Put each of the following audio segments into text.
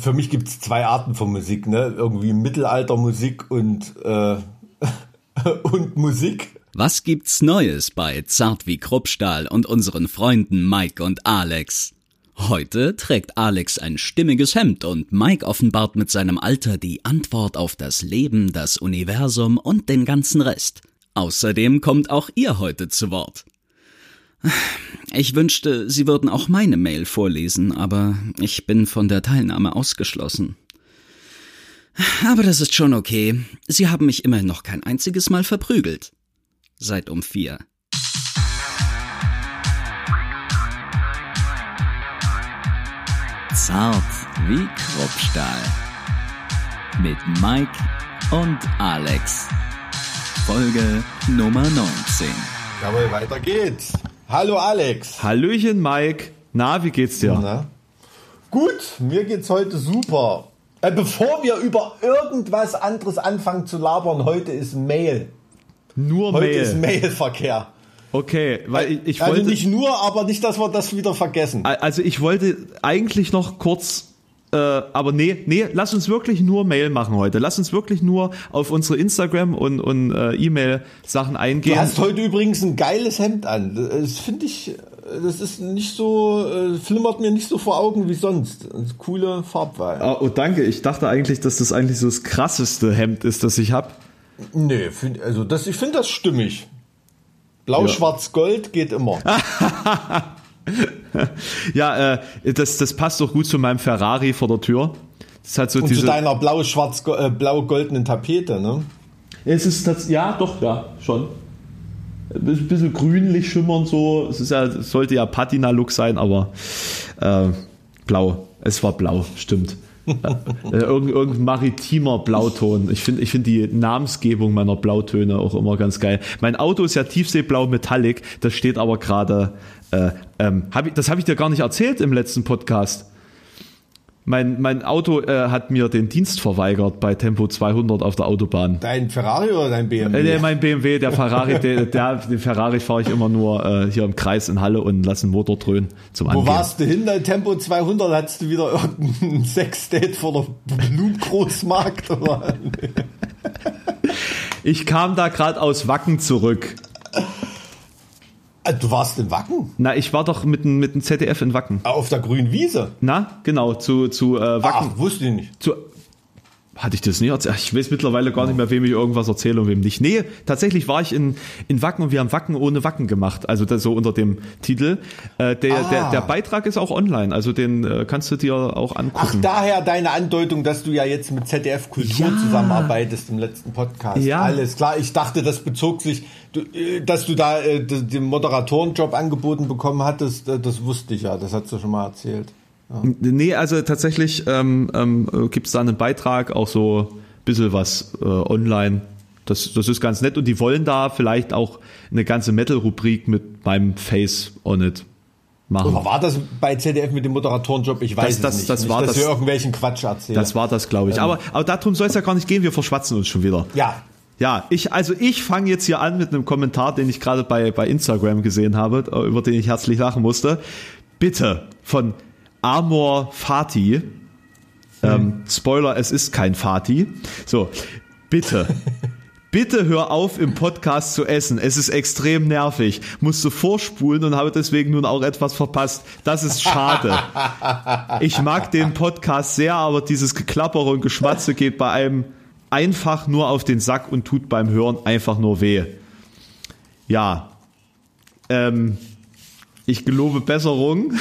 für mich gibt es zwei Arten von Musik, ne? Irgendwie Mittelaltermusik und, äh, und Musik. Was gibt's Neues bei Zart wie Kruppstahl und unseren Freunden Mike und Alex? Heute trägt Alex ein stimmiges Hemd und Mike offenbart mit seinem Alter die Antwort auf das Leben, das Universum und den ganzen Rest. Außerdem kommt auch ihr heute zu Wort. Ich wünschte, Sie würden auch meine Mail vorlesen, aber ich bin von der Teilnahme ausgeschlossen. Aber das ist schon okay. Sie haben mich immerhin noch kein einziges Mal verprügelt. Seit um vier. Zart wie Kruppstahl. Mit Mike und Alex. Folge Nummer 19. Jawohl, weiter geht's. Hallo Alex. Hallöchen Mike. Na, wie geht's dir? Na? Gut, mir geht's heute super. Äh, bevor wir über irgendwas anderes anfangen zu labern, heute ist Mail. Nur Heute Mail. ist Mailverkehr. Okay, weil ich, ich also wollte nicht nur, aber nicht, dass wir das wieder vergessen. also ich wollte eigentlich noch kurz äh, aber nee, nee, lass uns wirklich nur Mail machen heute. Lass uns wirklich nur auf unsere Instagram und, und äh, E-Mail Sachen eingehen. Du hast heute übrigens ein geiles Hemd an. Das finde ich, das ist nicht so, äh, flimmert mir nicht so vor Augen wie sonst. Coole Farbwahl. Ah, oh, danke. Ich dachte eigentlich, dass das eigentlich so das krasseste Hemd ist, das ich habe. Nee, find, also das, ich finde das stimmig. Blau, Ja. schwarz, gold geht immer. Ja, äh, das, das passt doch gut zu meinem Ferrari vor der Tür. Das hat so Und diese. zu deiner blau, schwarz, go- äh, Tapete, ne? Es ist das, ja, doch, ja, schon. Ein bisschen- bisschen grünlich schimmernd so. Es ist ja, es sollte ja Patina-Look sein, aber äh, blau. Es war blau, stimmt. Äh, irgend, irgendein maritimer Blauton. Ich finde ich find die Namensgebung meiner Blautöne auch immer ganz geil. Mein Auto ist ja Tiefseeblau Metallic, das steht aber gerade, äh, ähm, hab ich, das habe ich dir gar nicht erzählt im letzten Podcast. Mein, mein Auto äh, hat mir den Dienst verweigert bei Tempo 200 auf der Autobahn. Dein Ferrari oder dein BMW? Äh, nee, mein BMW, der Ferrari, der, der, den Ferrari fahre ich immer nur äh, hier im Kreis in Halle und lasse den Motor dröhnen zum Wo Angehen. warst du hin? Dein Tempo 200? Hattest du wieder irgendein Sexdate vor der Blutgroßmarkt? Oder? Ich kam da gerade aus Wacken zurück. Ah, Du warst in Wacken? Na, ich war doch mit dem mit dem ZDF in Wacken. Auf der grünen Wiese? Na, genau, zu, zu äh, Wacken. Ach, wusste ich nicht. Zu, hatte ich das nicht erzählt? Ich weiß mittlerweile gar nicht mehr, wem ich irgendwas erzähle und wem nicht. Nee, tatsächlich war ich in, in Wacken und wir haben Wacken ohne Wacken gemacht. Also das so unter dem Titel. Äh, der, Ah. der, der Beitrag ist auch online, also den äh, kannst du dir auch Ach, angucken. daher deine Andeutung, dass du ja jetzt mit ZDF Kultur Ja. zusammenarbeitest im letzten Podcast. Ja. Alles klar. Ich dachte, das bezog sich, äh, dass du da äh, den Moderatorenjob angeboten bekommen hattest. äh, Das wusste ich ja. Das hast du schon mal erzählt. Nee, also tatsächlich ähm, ähm, gibt es da einen Beitrag, auch so ein bisschen was äh, online. Das, das ist ganz nett und die wollen da vielleicht auch eine ganze Metal-Rubrik mit meinem Face on it machen. Oder war das bei ZDF mit dem Moderatorenjob? Ich weiß Das- es das- nicht. das nicht, war dass das- wir irgendwelchen Quatsch erzählen. Das war das, glaube ich. Aber, aber darum soll es ja gar nicht gehen, wir verschwatzen uns schon wieder. ja. Ja, ich, also ich fange jetzt hier an mit einem Kommentar, den ich gerade bei, bei Instagram gesehen habe, äh, über den ich herzlich lachen musste. Bitte von Amor Fati. Ähm, Spoiler, es ist kein Fati. So, bitte. Bitte hör auf, im Podcast zu essen. Es ist extrem nervig. Musste vorspulen und habe deswegen nun auch etwas verpasst. Das ist schade. Ich mag den Podcast sehr, aber dieses Geklappere und Geschmatze geht bei einem einfach nur auf den Sack und tut beim Hören einfach nur weh. Ja. Ähm, ich gelobe Besserung.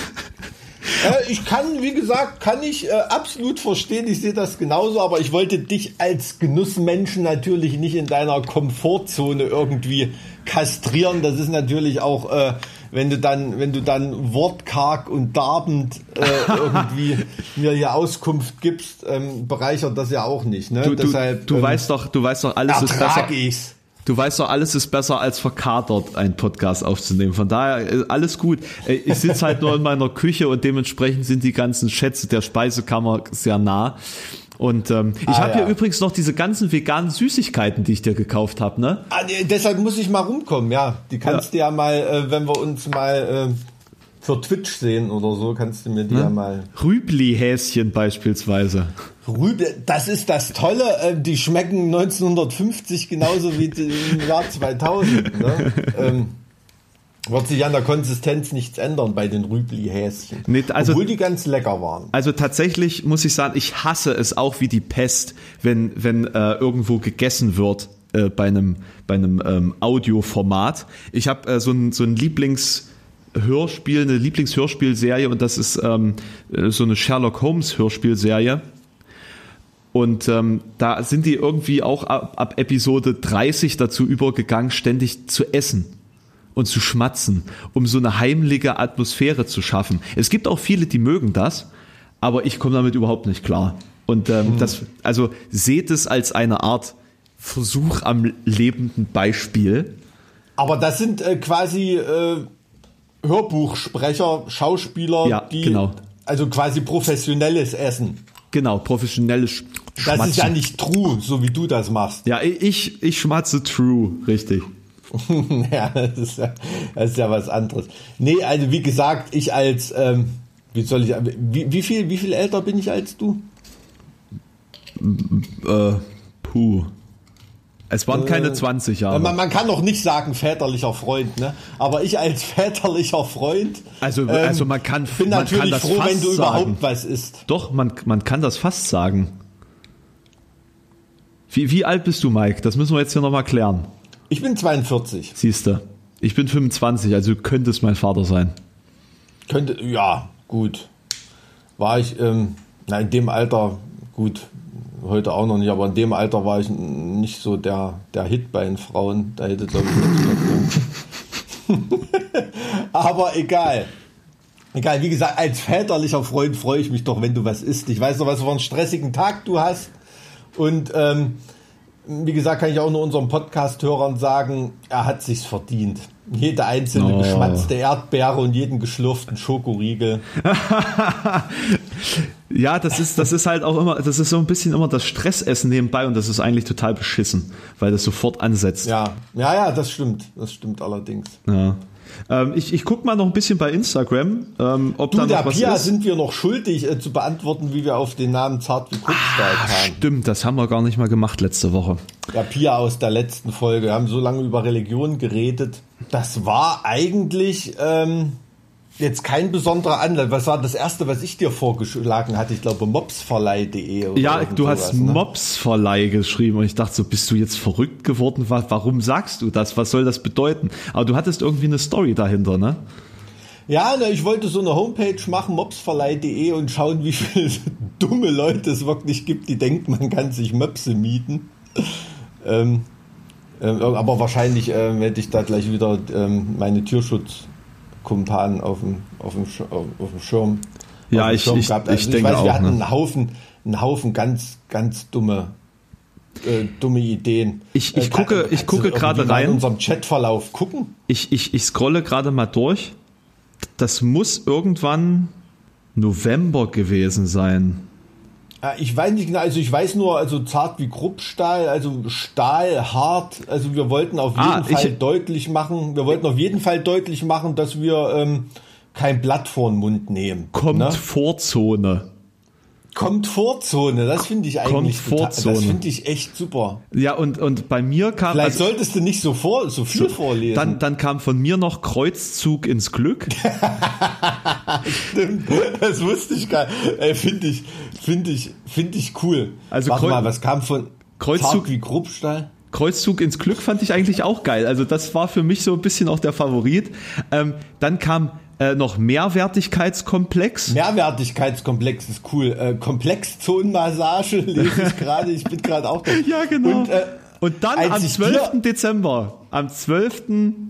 Äh, ich kann, wie gesagt, kann ich äh, absolut verstehen. Ich sehe das genauso, aber ich wollte dich als Genussmenschen natürlich nicht in deiner Komfortzone irgendwie kastrieren. Das ist natürlich auch, äh, wenn du dann, wenn du dann wortkarg und darbend äh, irgendwie mir hier Auskunft gibst, ähm, bereichert das ja auch nicht. Ne? Du, du, Deshalb du ähm, weißt doch, du weißt doch, alles ist besser. ich's. Du weißt doch, alles ist besser als verkatert, einen Podcast aufzunehmen. Von daher, äh, alles gut. Äh, Ich sitze halt nur in meiner Küche und dementsprechend sind die ganzen Schätze der Speisekammer sehr nah. Und ähm, ich Ah, habe ja. hier übrigens noch diese ganzen veganen Süßigkeiten, die ich dir gekauft habe, ne? Ah, nee, deshalb muss ich mal rumkommen, ja. Die kannst du ja mal, äh, wenn wir uns mal äh, für Twitch sehen oder so, kannst du mir die ja mal. Rübli-Häschen beispielsweise. Rübe, das ist das Tolle, äh, die schmecken 1950 genauso wie im Jahr 2000. Ne? ähm, wird sich an der Konsistenz nichts ändern bei den Rübli-Häschen. Nee, also- obwohl die ganz lecker waren. Also tatsächlich muss ich sagen, ich hasse es auch wie die Pest, wenn, wenn äh, irgendwo gegessen wird äh, bei einem, bei einem ähm, Audioformat. Ich habe äh, so ein, so ein Lieblingshörspiel, eine Lieblingshörspielserie und das ist ähm, äh, so eine Sherlock Holmes Hörspielserie. Und ähm, da sind die irgendwie auch ab, ab Episode 30 dazu übergegangen, ständig zu essen und zu schmatzen, um so eine heimliche Atmosphäre zu schaffen. Es gibt auch viele, die mögen das, aber ich komme damit überhaupt nicht klar. Und ähm, das, also seht es als eine Art Versuch am lebenden Beispiel. Aber das sind äh, quasi äh, Hörbuchsprecher, Schauspieler, Ja, die genau. also quasi professionelles Essen. Genau, professionelles Sch Das Schmatzen. ist ja nicht true, so wie du das machst. ja, ich, ich schmatze true, richtig. ja, das ist ja, das ist ja was anderes. Nee, also wie gesagt, ich als, ähm, wie soll ich, wie, wie viel, wie viel älter bin ich als du? Äh, puh. Es waren keine Äh, 20 Jahre. Man, man kann doch nicht sagen väterlicher Freund, ne? Aber ich als väterlicher Freund. Also- also man kann- bin man natürlich kann das froh, wenn du sagen. überhaupt was isst. Doch, man, man kann das fast sagen. Wie, wie alt bist du, Mike? Das müssen wir jetzt hier nochmal klären. Ich bin 42. Siehst du. Ich bin 25, also du könntest mein Vater sein. Könnte, ja, gut. War ich, ähm, na, in dem Alter, gut, heute auch noch nicht, aber in dem Alter war ich nicht so der, der Hit bei den Frauen. Da hätte, glaube ich, nichts mehr Aber egal. Egal, wie gesagt, als väterlicher Freund freue ich mich doch, wenn du was isst. Ich weiß noch, was für einen stressigen Tag du hast. Und ähm, wie gesagt, kann ich auch nur unseren Podcast-Hörern sagen, er hat sich's verdient. Jede einzelne Oh. geschmatzte Erdbeere und jeden geschlürften Schokoriegel. Ja, das ist, das ist halt auch immer, das ist so ein bisschen immer das Stressessen nebenbei und das ist eigentlich total beschissen, weil das sofort ansetzt. Ja, ja, ja, das stimmt. Das stimmt allerdings. Ja. Ähm, ich ich gucke mal noch ein bisschen bei Instagram, ähm, ob Du, da der noch was Pia ist. sind wir noch schuldig äh, zu beantworten, wie wir auf den Namen Zart wie Kurzstahl kamen. Stimmt, das haben wir gar nicht mal gemacht letzte Woche. Der Pia aus der letzten Folge. Wir haben so lange über Religion geredet. Das war eigentlich ähm, jetzt kein besonderer Anlass. Was war das erste, was ich dir vorgeschlagen hatte? Ich glaube, mopsverleih.de. oder Ja, du sowas, hast ne? Mobsverleih geschrieben und ich dachte so, bist du jetzt verrückt geworden? Wa- Warum sagst du das? Was soll das bedeuten? Aber du hattest irgendwie eine Story dahinter, ne? Ja, ne, ich wollte so eine Homepage machen, mopsverleih.de und schauen, wie viele dumme Leute es wirklich gibt, die denken, man kann sich Möpse mieten. Ähm, ähm, aber wahrscheinlich ähm, hätte ich da gleich wieder ähm, meine Tierschutzkumpanen auf dem, auf dem, auf, dem Schirm. Ja, auf dem ich- Schirm ich- gehabt. ich denke weiß, wir auch, hatten ne? einen Haufen, einen Haufen ganz, ganz dumme, äh, dumme Ideen. Ich- ich Äh, gucke- ich gucke irgendwie gerade rein. In unserem Chatverlauf gucken. Ich, ich, ich scrolle gerade mal durch. Das muss irgendwann November gewesen sein. Ja, Ich weiß nicht genau, also ich weiß nur, also zart wie Kruppstahl, also Stahl, hart. Also wir wollten auf jeden Ah, Fall deutlich machen, wir wollten auf jeden Fall deutlich machen, dass wir ähm, kein Blatt vor den Mund nehmen. Kommt ne? Vorzone. Komfortzone, das finde ich eigentlich total, Komfortzone. das finde ich echt super. Ja, und, und bei mir kam. Vielleicht also- solltest du nicht so vor, so viel vorlesen. dann, dann kam von mir noch Kreuzzug ins Glück. Stimmt, das wusste ich gar nicht. Finde ich, finde ich, finde ich cool. Also Warte Kreu- mal, was kam von Kreuzzug- zart wie Kruppstahl? Kreuzzug ins Glück fand ich eigentlich auch geil. Also das war für mich so ein bisschen auch der Favorit. Ähm, dann kam äh, noch Mehrwertigkeitskomplex. Mehrwertigkeitskomplex ist cool. Äh, Komplexzonenmassage lese ich gerade. Ich bin gerade auch da. Ja, genau. Und, äh, Und dann am ich 12. dir- Dezember, am 12.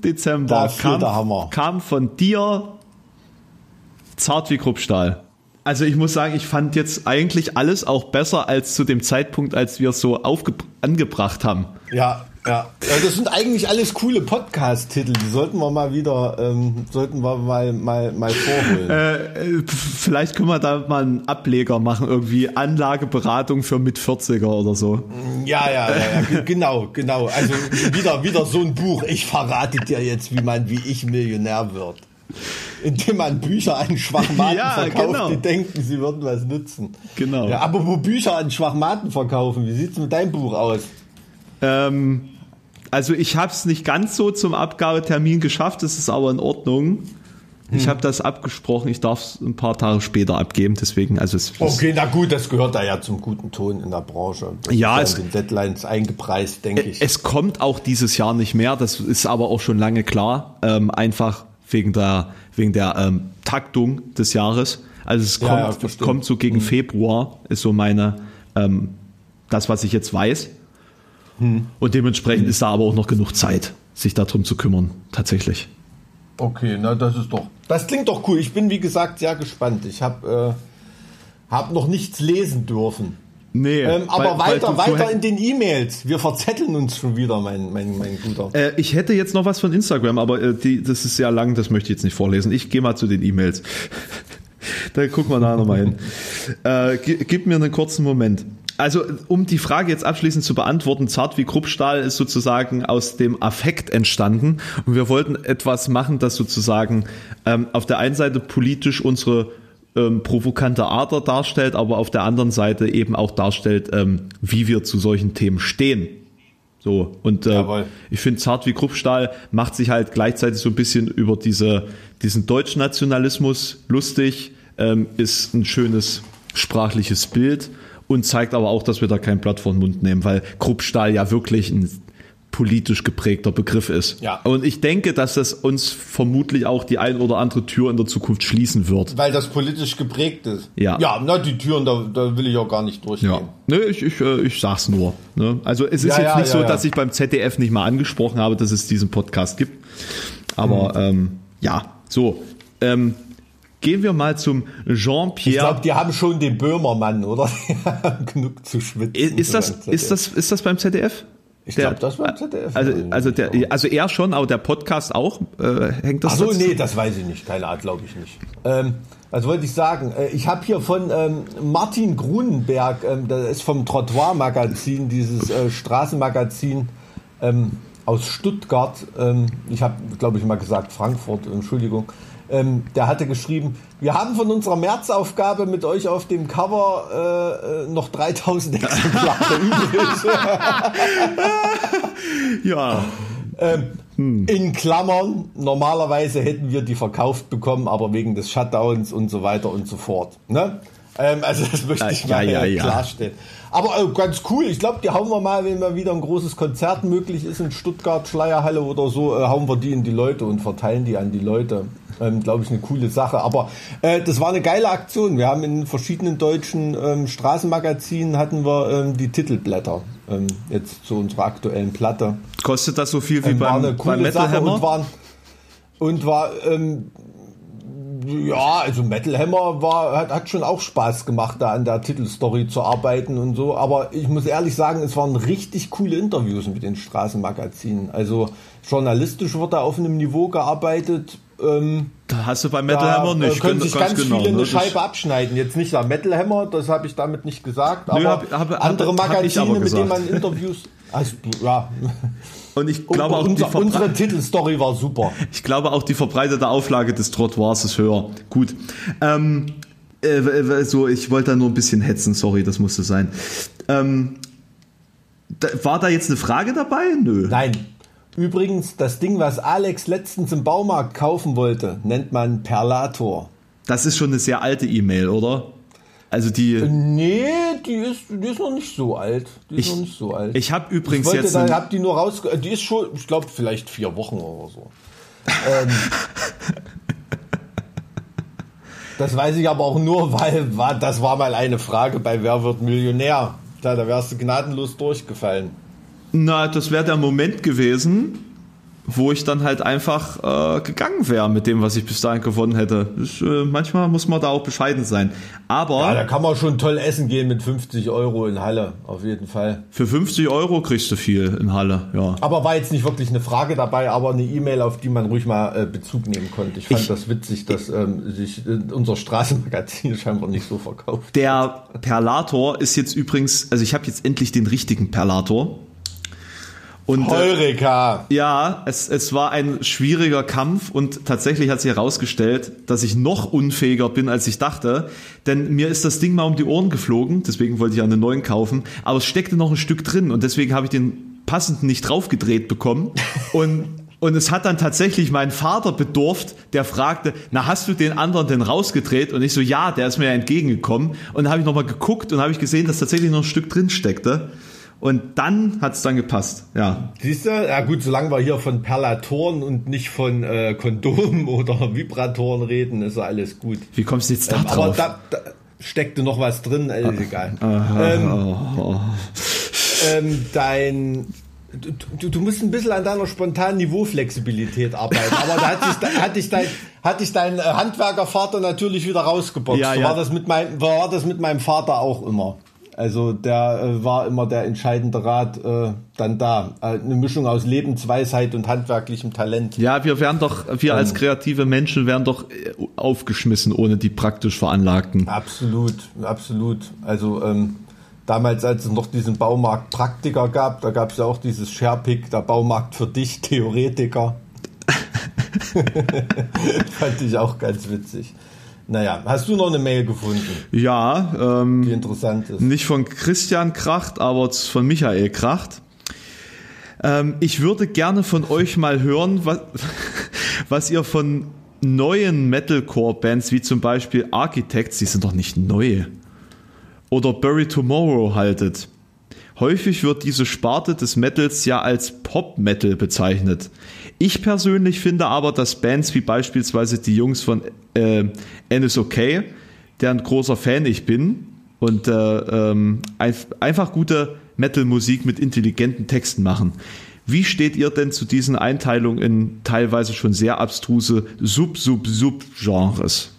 Dezember kam, kam von dir zart wie Kruppstahl. Also ich muss sagen, ich fand jetzt eigentlich alles auch besser als zu dem Zeitpunkt, als wir es so aufge angebracht haben. ja, ja. Das sind eigentlich alles coole Podcast-Titel. Die sollten wir mal wieder, ähm, sollten wir mal, mal, mal vorholen. Äh, vielleicht können wir da mal einen Ableger machen, irgendwie Anlageberatung für mit 40er oder so. Ja, ja, ja, ja, ge- genau, genau. Also wieder, wieder so ein Buch. Ich verrate dir jetzt, wie man, wie ich Millionär wird. indem man Bücher an Schwachmaten Ja, verkauft, genau. die denken, sie würden was nützen. Genau. Ja, aber wo Bücher an Schwachmaten verkaufen, wie sieht's mit deinem Buch aus? Ähm, also ich habe es nicht ganz so zum Abgabetermin geschafft, das ist aber in Ordnung. Ich Hm. habe das abgesprochen, ich darf es ein paar Tage später abgeben, deswegen, also es, Okay, na gut, das gehört da ja zum guten Ton in der Branche. Das Ja, ist es- in den Deadlines eingepreist, denke ich. Es kommt auch dieses Jahr nicht mehr, das ist aber auch schon lange klar, ähm, einfach wegen der, wegen der ähm, Taktung des Jahres. Also es Ja, kommt, ja, verstehe. kommt so gegen Februar, ist so meine, ähm, das, was ich jetzt weiß. Und dementsprechend ist da aber auch noch genug Zeit, sich darum zu kümmern, tatsächlich. Okay, na das ist doch. Das klingt doch cool. Ich bin wie gesagt sehr gespannt. Ich habe äh, hab noch nichts lesen dürfen. Nee, Ähm, aber weil- weil weiter, du weiter in den E-Mails. Wir verzetteln uns schon wieder, mein, mein, mein Guter. Äh, ich hätte jetzt noch was von Instagram, aber äh, die, das ist sehr lang, das möchte ich jetzt nicht vorlesen. Ich gehe mal zu den E-Mails. da gucken wir da nochmal hin. Äh, gi- gib mir einen kurzen Moment. Also, um die Frage jetzt abschließend zu beantworten, Zart wie Kruppstahl ist sozusagen aus dem Affekt entstanden und wir wollten etwas machen, das sozusagen ähm, auf der einen Seite politisch unsere ähm, provokante Ader darstellt, aber auf der anderen Seite eben auch darstellt, ähm, wie wir zu solchen Themen stehen. So, und äh, Jawohl. ich finde, Zart wie Kruppstahl macht sich halt gleichzeitig so ein bisschen über diese, diesen Deutschnationalismus lustig, ähm, ist ein schönes sprachliches Bild und zeigt aber auch, dass wir da kein Blatt vor den Mund nehmen, weil Kruppstahl ja wirklich ein politisch geprägter Begriff ist. Ja. Und ich denke, dass das uns vermutlich auch die ein oder andere Tür in der Zukunft schließen wird. Weil das politisch geprägt ist. Ja. Ja, na, die Türen, da, da will ich auch gar nicht durchgehen. Ja. Nee, ich, ich, äh, ich sag's nur. Ne? Also es ist Ja, jetzt ja, nicht ja, so, dass ich beim ZDF nicht mal angesprochen habe, dass es diesen Podcast gibt. Aber Mhm. ähm, ja, so. Ähm, gehen wir mal zum Ich Jean-Pierre. glaube, die haben schon den Böhmermann, oder? Genug zu schwitzen. Ist, das, beim ist, das, ist das beim ZDF? Ich glaube, das war ZDF. Also, also, der, also er schon, aber der Podcast auch? Äh, hängt das Ach so, dazu? nee, das weiß ich nicht. Keine Ahnung, glaube ich nicht. Ähm, was wollte ich sagen? Äh, Ich habe hier von ähm, Martin Grunenberg, ähm, das ist vom Trottoir-Magazin, dieses äh, Straßenmagazin ähm, aus Stuttgart. Ähm, ich habe, glaube ich, mal gesagt Frankfurt, Entschuldigung. Ähm, der hatte geschrieben, wir haben von unserer Märzaufgabe mit euch auf dem Cover äh, äh, noch 3000 Exemplare übrig. Ja. In Klammern, normalerweise hätten wir die verkauft bekommen, aber wegen des Shutdowns und so weiter und so fort. Ne? Ähm, also das möchte ich mal ja, ja. klarstellen. Aber äh, ganz cool, ich glaube, die hauen wir mal, wenn mal wieder ein großes Konzert möglich ist in Stuttgart, Schleierhalle oder so, äh, hauen wir die in die Leute und verteilen die an die Leute. Ähm, glaube ich, eine coole Sache. Aber äh, das war eine geile Aktion. Wir haben in verschiedenen deutschen ähm, Straßenmagazinen hatten wir ähm, die Titelblätter. Ähm, jetzt zu unserer aktuellen Platte. Kostet das so viel wie Ähm, war beim, eine beim coole Metal Sache Hammer? und war, und war ähm, ja, also Metal Hammer war, hat, hat schon auch Spaß gemacht, da an der Titelstory zu arbeiten und so. Aber ich muss ehrlich sagen, es waren richtig coole Interviews mit den Straßenmagazinen. Also journalistisch wird da auf einem Niveau gearbeitet. Ähm, Da hast du beim Metal da Hammer nicht. können ganz- sich ganz, genau, viele ne? eine Scheibe abschneiden. Jetzt nicht der Metal Hammer, das habe ich damit nicht gesagt, aber hab- hab- andere Magazine, aber mit denen man. Interviews. Also, ja. Und ich glaube auch, die unser, unsere Titelstory war super. Ich glaube auch die verbreitete Auflage des Trottoirs ist höher. Gut. Ähm, äh, so, ich wollte da nur ein bisschen hetzen, sorry, das musste sein. Ähm, da, war da jetzt eine Frage dabei? Nö. Nein. Übrigens, das Ding, was Alex letztens im Baumarkt kaufen wollte, nennt man Perlator. Das ist schon eine sehr alte E-Mail, oder? Also die. Nee, die ist, die ist noch nicht so alt. Die ist Ich- noch nicht so alt. Ich habe ich übrigens wollte jetzt. da, einen- hab die nur raus, die ist schon, ich glaube, vielleicht vier Wochen oder so. ähm, das weiß ich aber auch nur, weil war, das war mal eine Frage bei Wer wird Millionär. Da, da wärst du gnadenlos durchgefallen. Na, das wäre der Moment gewesen, wo ich dann halt einfach äh, gegangen wäre mit dem, was ich bis dahin gewonnen hätte. Das, äh, manchmal muss man da auch bescheiden sein. Aber Ja, da kann man schon toll essen gehen mit 50 Euro in Halle, auf jeden Fall. für 50 Euro kriegst du viel in Halle, ja. Aber war jetzt nicht wirklich eine Frage dabei, aber eine E-Mail, auf die man ruhig mal äh, Bezug nehmen konnte. Ich fand Ich- das witzig, dass ähm, sich äh, unser Straßenmagazin scheinbar nicht so verkauft. Der Perlator ist jetzt übrigens, also ich habe jetzt endlich den richtigen Perlator. Und, äh, Heureka. Ja, es, es war ein schwieriger Kampf und tatsächlich hat sich herausgestellt, dass ich noch unfähiger bin, als ich dachte. Denn mir ist das Ding mal um die Ohren geflogen, deswegen wollte ich einen neuen kaufen. Aber es steckte noch ein Stück drin und deswegen habe ich den passenden nicht draufgedreht bekommen. Und und es hat dann tatsächlich mein Vater bedurft, der fragte, na hast du den anderen denn rausgedreht? Und ich so, ja, der ist mir ja entgegengekommen. Und dann habe ich nochmal geguckt und habe ich gesehen, dass tatsächlich noch ein Stück drin steckte. Und dann hat es dann gepasst, ja. Siehst du? Ja gut, solange wir hier von Perlatoren und nicht von äh, Kondomen oder Vibratoren reden, ist ja alles gut. Wie kommst du jetzt da Ähm, aber drauf? da, da steckte noch was drin, äh, ist egal. Aha, Ähm, oh, ähm, dein du, du, musst ein bisschen an deiner spontanen Niveauflexibilität arbeiten. Aber da hat dich, da hat dich dein, hat dich dein äh, Handwerkervater natürlich wieder rausgeboxt. Ja, so ja. War, das mit meinem, war das mit meinem Vater auch immer. Also der äh, war immer der entscheidende Rat äh, dann da. Äh, eine Mischung aus Lebensweisheit und handwerklichem Talent. Ja, wir wären doch, wir Ähm. als kreative Menschen wären doch äh, aufgeschmissen ohne die praktisch Veranlagten. Absolut, absolut. Also ähm, damals, als es noch diesen Baumarkt Praktiker gab, da gab es ja auch dieses Sharepick, der Baumarkt für dich, Theoretiker. Fand ich auch ganz witzig. Naja, hast du noch eine Mail gefunden, Ja, ähm, die interessant ist? nicht von Christian Kracht, aber von Michael Kracht. Ähm, ich würde gerne von euch mal hören, was, was ihr von neuen Metalcore-Bands wie zum Beispiel Architects, die sind doch nicht neu, oder Bury Tomorrow haltet. Häufig wird diese Sparte des Metals ja als Pop-Metal bezeichnet. Ich persönlich finde aber, dass Bands wie beispielsweise die Jungs von äh, NSOK, deren großer Fan ich bin, und äh, ähm, einf einfach gute Metal-Musik mit intelligenten Texten machen. Wie steht ihr denn zu diesen Einteilungen in teilweise schon sehr abstruse Sub-Sub-Sub-Genres?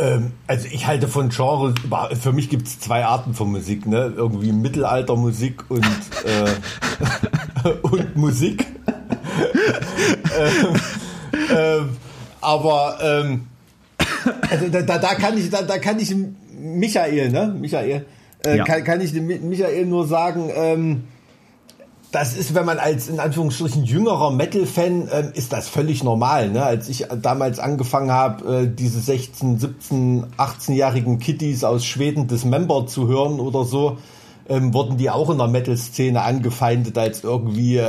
Ähm, also ich halte von Genres, über- für mich gibt es zwei Arten von Musik, ne? Irgendwie Mittelaltermusik und, äh, und Musik. ähm, ähm, aber ähm, also da, da, da kann ich, da, da kann ich Michael, ne? Michael, äh, Ja. kann, kann ich dem Michael nur sagen, ähm, das ist, wenn man als in Anführungsstrichen jüngerer Metal-Fan, ähm, ist das völlig normal. Ne? Als ich damals angefangen habe, äh, diese 16, 17, 18-jährigen Kitties aus Schweden Dismember zu hören oder so, ähm, wurden die auch in der Metal-Szene angefeindet als irgendwie äh,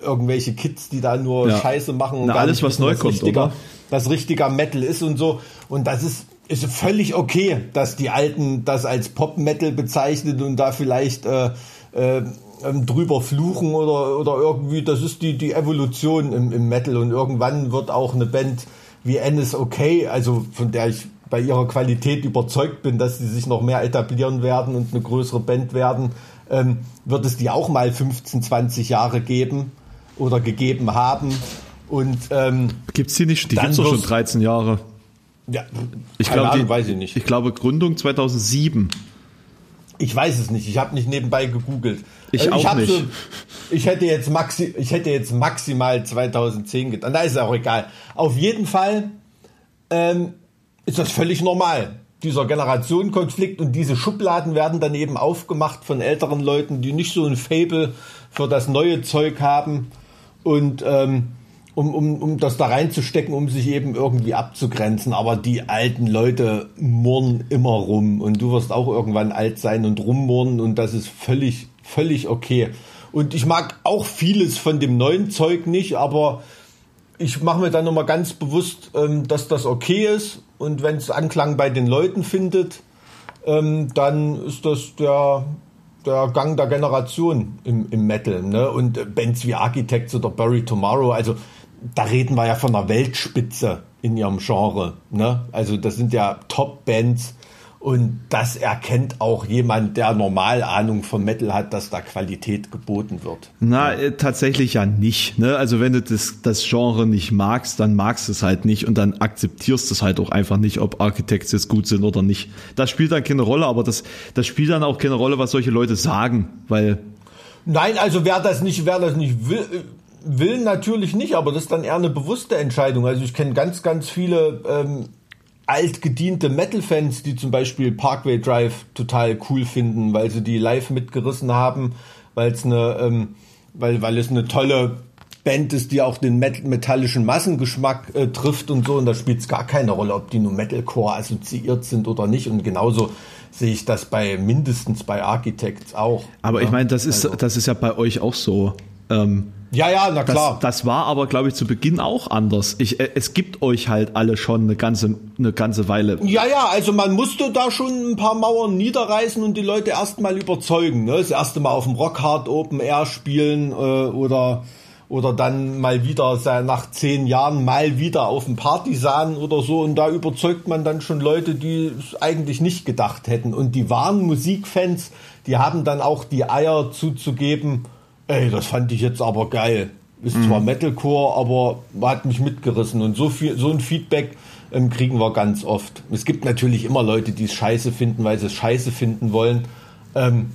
irgendwelche Kids, die da nur Ja. Scheiße machen. und Na, alles, was neu kommt, oder? was richtiger Metal ist und so. Und das ist, ist völlig okay, dass die Alten das als Pop-Metal bezeichnen und da vielleicht äh, äh, ähm, drüber fluchen oder, oder irgendwie, das ist die, die Evolution im, im Metal und irgendwann wird auch eine Band wie NSOK, also von der ich bei ihrer Qualität überzeugt bin, dass sie sich noch mehr etablieren werden und eine größere Band werden, ähm, wird es die auch mal 15, 20 Jahre geben oder gegeben haben. Und ähm, Gibt's die nicht? Die gibt's doch schon wirst- 13 Jahre. ja, Ich glaube, weiß ich nicht. Ich glaube Gründung 2007. Ich weiß es nicht. Ich habe nicht nebenbei gegoogelt. Ich auch hab nicht. ich hätte jetzt maxi, ich hätte jetzt maximal 2010 getan. Da ist auch egal. Auf jeden Fall ähm, ist das völlig normal. Dieser Generationenkonflikt und diese Schubladen werden dann eben aufgemacht von älteren Leuten, die nicht so ein Fable für das neue Zeug haben und ähm, um, um, um das da reinzustecken, um sich eben irgendwie abzugrenzen. Aber die alten Leute murren immer rum und du wirst auch irgendwann alt sein und rummurren und das ist völlig, völlig okay. Und ich mag auch vieles von dem neuen Zeug nicht, aber ich mache mir dann nochmal ganz bewusst, ähm, dass das okay ist und wenn es Anklang bei den Leuten findet, ähm, dann ist das der, der Gang der Generation im, im Metal. Ne? Und äh, Bands wie Architects oder Bury Tomorrow, also da reden wir ja von einer Weltspitze in ihrem Genre. Ne? Also das sind ja Top-Bands und das erkennt auch jemand, der normal Ahnung von Metal hat, dass da Qualität geboten wird. Na, äh, tatsächlich ja nicht. Ne? Also wenn du das, das Genre nicht magst, dann magst du es halt nicht und dann akzeptierst du es halt auch einfach nicht, ob Architects jetzt gut sind oder nicht. Das spielt dann keine Rolle, aber das, das spielt dann auch keine Rolle, was solche Leute sagen, weil Nein, also wer das nicht, wer das nicht will, will natürlich nicht, aber das ist dann eher eine bewusste Entscheidung. Also ich kenne ganz, ganz viele ähm, altgediente Metal-Fans, die zum Beispiel Parkway Drive total cool finden, weil sie die live mitgerissen haben, weil es eine, ähm, weil, weil es eine tolle Band ist, die auch den metallischen Massengeschmack äh, trifft und so. Und da spielt es gar keine Rolle, ob die nur Metalcore assoziiert sind oder nicht. Und genauso sehe ich das bei mindestens bei Architects auch. Aber ja? ich meine, das ist, also. das ist ja bei euch auch so. Ähm, ja, ja, na klar. Das, das war aber, glaube ich, zu Beginn auch anders. Ich, äh, es gibt euch halt alle schon eine ganze, eine ganze Weile. Ja, ja, also man musste da schon ein paar Mauern niederreißen und die Leute erstmal überzeugen. Ne? Das erste Mal auf dem Rockhard Open Air spielen äh, oder oder dann mal wieder nach zehn Jahren mal wieder auf dem Partisan oder so und da überzeugt man dann schon Leute, die es eigentlich nicht gedacht hätten und die wahren Musikfans, die haben dann auch die Eier zuzugeben, ey, das fand ich jetzt aber geil. Ist mhm. zwar Metalcore, aber hat mich mitgerissen und so viel, so ein Feedback ähm, kriegen wir ganz oft. Es gibt natürlich immer Leute, die es scheiße finden, weil sie es scheiße finden wollen. Ähm,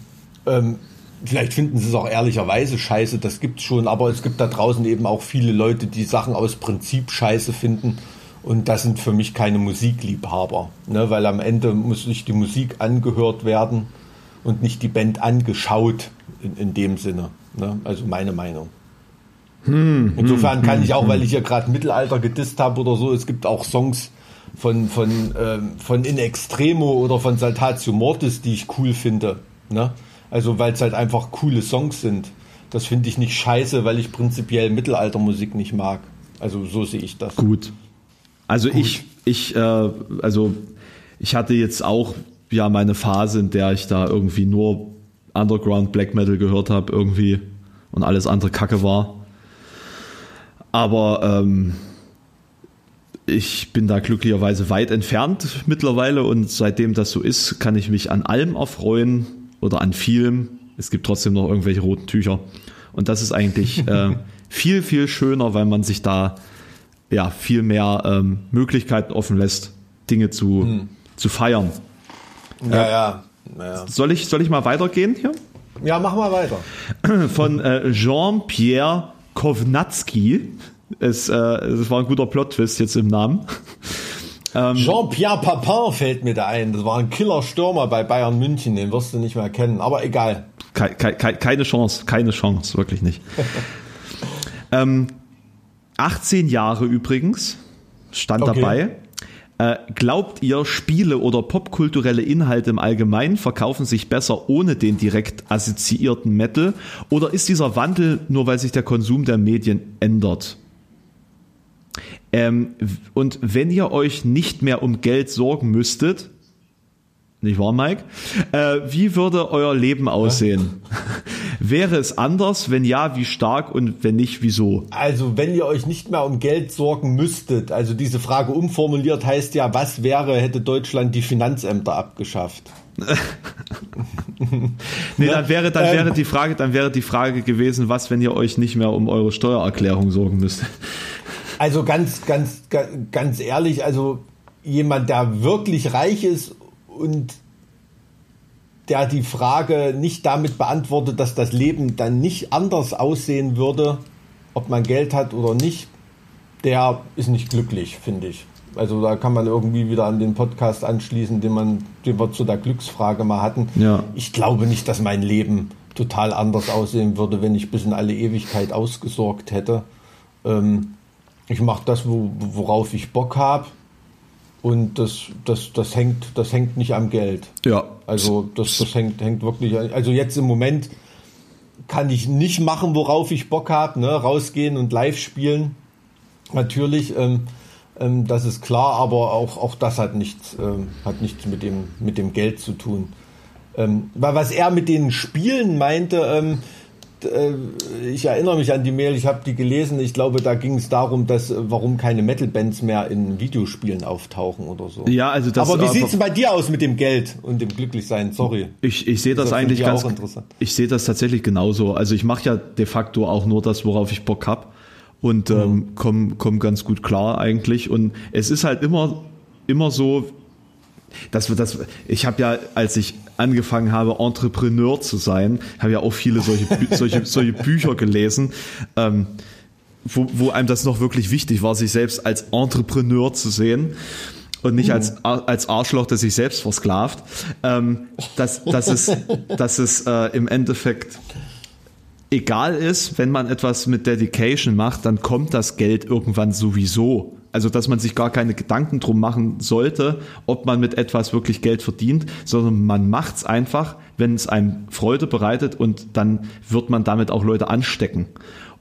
ähm, Vielleicht finden sie es auch ehrlicherweise scheiße, das gibt's schon, aber es gibt da draußen eben auch viele Leute, die Sachen aus Prinzip scheiße finden. Und das sind für mich keine Musikliebhaber, ne? weil am Ende muss sich die Musik angehört werden und nicht die Band angeschaut in, in dem Sinne. Ne? Also meine Meinung. Hm, Insofern kann hm, ich auch, hm. weil ich ja gerade Mittelalter gedisst habe oder so, es gibt auch Songs von, von, ähm, von In Extremo oder von Saltatio Mortis, die ich cool finde. Ne? Also weil es halt einfach coole Songs sind. Das finde ich nicht scheiße, weil ich prinzipiell Mittelaltermusik nicht mag. Also so sehe ich das. Gut. Also Gut. ich, ich, äh, also ich hatte jetzt auch ja meine Phase, in der ich da irgendwie nur Underground Black Metal gehört habe, irgendwie und alles andere Kacke war. Aber ähm, ich bin da glücklicherweise weit entfernt mittlerweile und seitdem das so ist, kann ich mich an allem erfreuen, oder an vielem. Es gibt trotzdem noch irgendwelche roten Tücher. Und das ist eigentlich äh, viel, viel schöner, weil man sich da ja viel mehr ähm, Möglichkeiten offen lässt, Dinge zu, hm. zu feiern. Ja, ja. ja. Soll, ich, soll ich mal weitergehen hier? Ja, mach mal weiter. Von äh, Jean-Pierre Kovnatski. Es, äh, es war ein guter Plot-Twist jetzt im Namen. Ähm, Jean-Pierre Papin fällt mir da ein. Das war ein Killer-Stürmer bei Bayern München. Den wirst du nicht mehr kennen. Aber egal. Ke ke keine Chance. Keine Chance. Wirklich nicht. ähm, 18 Jahre übrigens. Stand okay. dabei. Äh, glaubt ihr, Spiele oder popkulturelle Inhalte im Allgemeinen verkaufen sich besser ohne den direkt assoziierten Metal? Oder ist dieser Wandel nur, weil sich der Konsum der Medien ändert? Ähm, und wenn ihr euch nicht mehr um Geld sorgen müsstet, nicht wahr, Mike? Äh, wie würde euer Leben aussehen? Ja. Wäre es anders? Wenn ja, wie stark und wenn nicht, wieso? Also, wenn ihr euch nicht mehr um Geld sorgen müsstet, also diese Frage umformuliert heißt ja, was wäre, hätte Deutschland die Finanzämter abgeschafft? nee, dann wäre, dann wäre ähm. die Frage, dann wäre die Frage gewesen, was, wenn ihr euch nicht mehr um eure Steuererklärung sorgen müsst? Also ganz, ganz, ganz ehrlich, also jemand, der wirklich reich ist und der die Frage nicht damit beantwortet, dass das Leben dann nicht anders aussehen würde, ob man Geld hat oder nicht, der ist nicht glücklich, finde ich. Also da kann man irgendwie wieder an den Podcast anschließen, den, man, den wir zu der Glücksfrage mal hatten. Ja. Ich glaube nicht, dass mein Leben total anders aussehen würde, wenn ich bis in alle Ewigkeit ausgesorgt hätte. Ähm, ich mache das, wo, worauf ich Bock habe. Und das, das, das, hängt, das hängt nicht am Geld. Ja. Also das, das hängt, hängt wirklich. Also jetzt im Moment kann ich nicht machen, worauf ich Bock habe. Ne? Rausgehen und live spielen. Natürlich, ähm, ähm, das ist klar, aber auch, auch das hat nichts, ähm, hat nichts mit dem, mit dem Geld zu tun. Ähm, weil was er mit den Spielen meinte, ähm, äh, ich erinnere mich an die Mail, ich habe die gelesen. Ich glaube, da ging es darum, dass äh, warum keine Metal-Bands mehr in Videospielen auftauchen oder so. Ja, also das. Aber wie sieht es bei dir aus mit dem Geld und dem Glücklichsein? Sorry. Ich, ich sehe das, das eigentlich ganz. interessant. Ich sehe das tatsächlich genauso. Also ich mache ja de facto auch nur das, worauf ich Bock hab und mhm. ähm, komme komm ganz gut klar eigentlich. Und es ist halt immer immer so, das, das, ich habe ja, als ich angefangen habe, Entrepreneur zu sein, habe ja auch viele solche, solche, solche Bücher gelesen, ähm, wo, wo einem das noch wirklich wichtig war, sich selbst als Entrepreneur zu sehen und nicht als, als Arschloch, der sich selbst versklavt. Ähm, das, das ist, das ist äh, im Endeffekt egal ist, wenn man etwas mit Dedication macht, dann kommt das Geld irgendwann sowieso. Also, dass man sich gar keine Gedanken drum machen sollte, ob man mit etwas wirklich Geld verdient, sondern man macht's einfach, wenn es einem Freude bereitet und dann wird man damit auch Leute anstecken.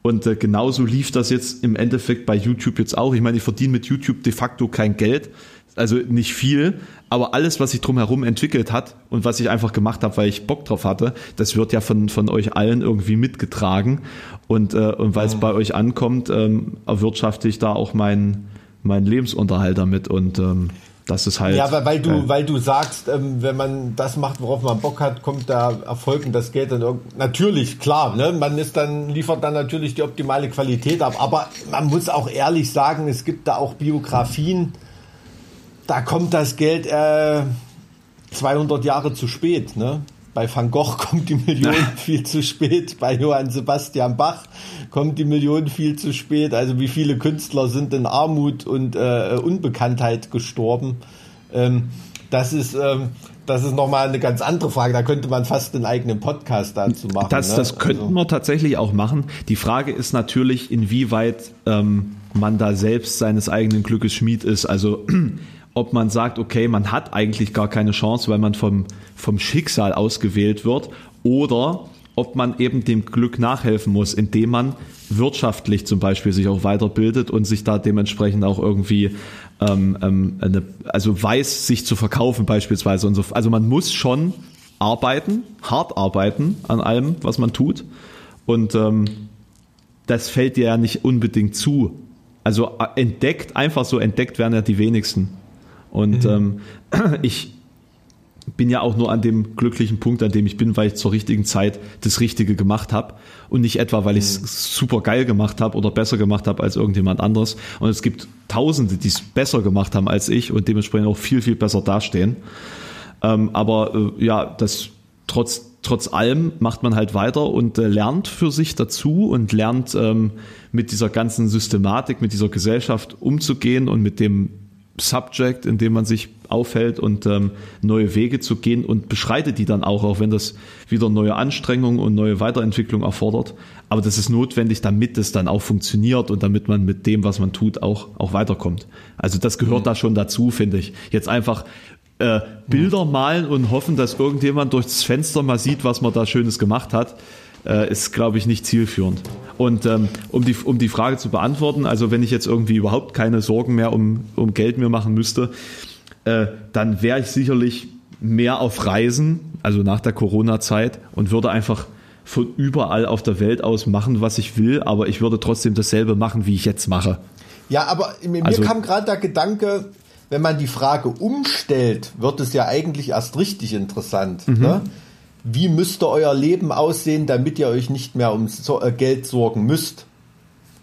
Und äh, genauso lief das jetzt im Endeffekt bei YouTube jetzt auch. Ich meine, ich verdiene mit YouTube de facto kein Geld, also nicht viel, aber alles, was sich drumherum entwickelt hat und was ich einfach gemacht habe, weil ich Bock drauf hatte, das wird ja von, von euch allen irgendwie mitgetragen. Und, äh, und weil es mhm. bei euch ankommt, ähm, erwirtschafte ich da auch meinen mein Lebensunterhalt damit. Und ähm, das ist halt. Ja, weil, weil du, weil du sagst, ähm, wenn man das macht, worauf man Bock hat, kommt da Erfolg und das Geld dann irgendwie. Natürlich, klar, ne? Man ist dann, liefert dann natürlich die optimale Qualität ab. Aber man muss auch ehrlich sagen, es gibt da auch Biografien, da kommt das Geld äh, 200 Jahre zu spät. Ne? Bei Van Gogh kommt die Million viel zu spät. Bei Johann Sebastian Bach kommt die Million viel zu spät. Also wie viele Künstler sind in Armut und äh, Unbekanntheit gestorben? Ähm, das ist ähm, das ist nochmal eine ganz andere Frage. Da könnte man fast einen eigenen Podcast dazu machen. Das, ne? das könnten also. wir tatsächlich auch machen. Die Frage ist natürlich, inwieweit ähm, man da selbst seines eigenen Glückes Schmied ist. Also ob man sagt, okay, man hat eigentlich gar keine Chance, weil man vom, vom Schicksal ausgewählt wird, oder ob man eben dem Glück nachhelfen muss, indem man wirtschaftlich zum Beispiel sich auch weiterbildet und sich da dementsprechend auch irgendwie ähm, ähm, eine, also weiß, sich zu verkaufen beispielsweise und so. Also man muss schon arbeiten, hart arbeiten an allem, was man tut. Und ähm, das fällt dir ja nicht unbedingt zu. Also äh, entdeckt, einfach so entdeckt werden ja die wenigsten. Und mhm. ähm, ich bin ja auch nur an dem glücklichen Punkt, an dem ich bin, weil ich zur richtigen Zeit das Richtige gemacht habe und nicht etwa, weil ich es mhm. super geil gemacht habe oder besser gemacht habe als irgendjemand anderes. Und es gibt Tausende, die es besser gemacht haben als ich und dementsprechend auch viel, viel besser dastehen. Ähm, aber äh, ja, das trotz trotz allem macht man halt weiter und äh, lernt für sich dazu und lernt ähm, mit dieser ganzen Systematik, mit dieser Gesellschaft umzugehen und mit dem Subject, in dem man sich aufhält und ähm, neue Wege zu gehen und beschreitet die dann auch, auch wenn das wieder neue Anstrengungen und neue Weiterentwicklung erfordert. Aber das ist notwendig, damit es dann auch funktioniert und damit man mit dem, was man tut, auch, auch weiterkommt. Also das gehört mhm. da schon dazu, finde ich. Jetzt einfach äh, Bilder malen und hoffen, dass irgendjemand durchs Fenster mal sieht, was man da Schönes gemacht hat äh, ist, glaube ich, nicht zielführend. Und ähm, um, die, um die Frage zu beantworten, also wenn ich jetzt irgendwie überhaupt keine Sorgen mehr um, um Geld mir machen müsste, äh, dann wäre ich sicherlich mehr auf Reisen, also nach der Corona-Zeit und würde einfach von überall auf der Welt aus machen, was ich will, aber ich würde trotzdem dasselbe machen, wie ich jetzt mache. Ja, aber mir also, kam gerade der Gedanke, wenn man die Frage umstellt, wird es ja eigentlich erst richtig interessant. Mhm. Ne? Wie müsste euer Leben aussehen, damit ihr euch nicht mehr um äh, Geld sorgen müsst?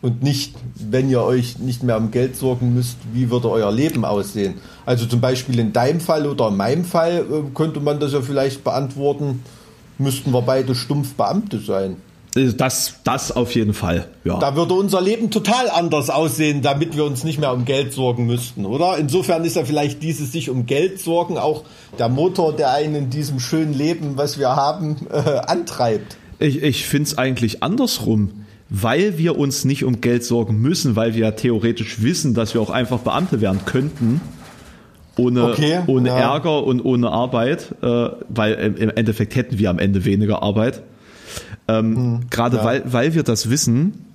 Und nicht, wenn ihr euch nicht mehr um Geld sorgen müsst, wie würde euer Leben aussehen? Also zum Beispiel in deinem Fall oder in meinem Fall äh, könnte man das ja vielleicht beantworten, müssten wir beide stumpf Beamte sein. Das, das auf jeden Fall. Ja. Da würde unser Leben total anders aussehen, damit wir uns nicht mehr um Geld sorgen müssten, oder? Insofern ist ja vielleicht dieses sich um Geld sorgen auch der Motor, der einen in diesem schönen Leben, was wir haben, äh, antreibt. Ich, ich finde es eigentlich andersrum. Weil wir uns nicht um Geld sorgen müssen, weil wir ja theoretisch wissen, dass wir auch einfach Beamte werden könnten, ohne, okay, ohne ja. Ärger und ohne Arbeit, äh, weil im Endeffekt hätten wir am Ende weniger Arbeit ähm, hm, Gerade ja. weil, weil wir das wissen,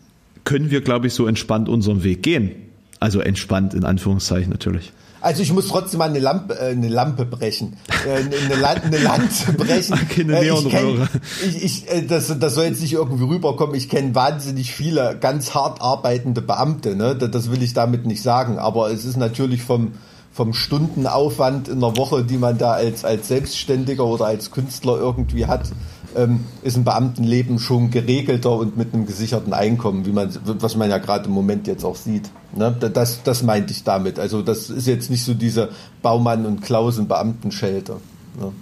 können wir, glaube ich, so entspannt unseren Weg gehen. Also entspannt in Anführungszeichen natürlich. Also ich muss trotzdem mal eine Lampe, äh, eine Lampe brechen, äh, eine, eine Lanze brechen. Keine äh, ich kenn, ich, ich, äh, das, das soll jetzt nicht irgendwie rüberkommen. Ich kenne wahnsinnig viele ganz hart arbeitende Beamte. Ne? Das will ich damit nicht sagen. Aber es ist natürlich vom vom Stundenaufwand in der Woche, die man da als als Selbstständiger oder als Künstler irgendwie hat, ähm, ist ein Beamtenleben schon geregelter und mit einem gesicherten Einkommen, wie man, was man ja gerade im Moment jetzt auch sieht. Ne? Das, das meinte ich damit. Also das ist jetzt nicht so diese Baumann und Klausen Beamtenschelte. Ne?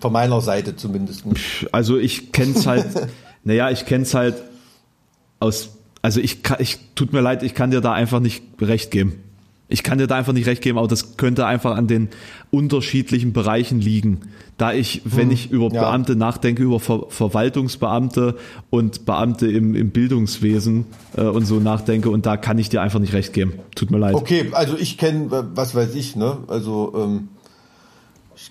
Von meiner Seite zumindest. Nicht. Also ich kenne es halt, naja, ich kenne es halt aus, also ich, ich, tut mir leid, ich kann dir da einfach nicht recht geben. Ich kann dir da einfach nicht recht geben, aber das könnte einfach an den unterschiedlichen Bereichen liegen. Da ich, wenn hm, ich über ja. Beamte nachdenke, über Ver Verwaltungsbeamte und Beamte im, im Bildungswesen äh, und so nachdenke und da kann ich dir einfach nicht recht geben. Tut mir leid. Okay, also ich kenne, was weiß ich, ne? Also ähm, ich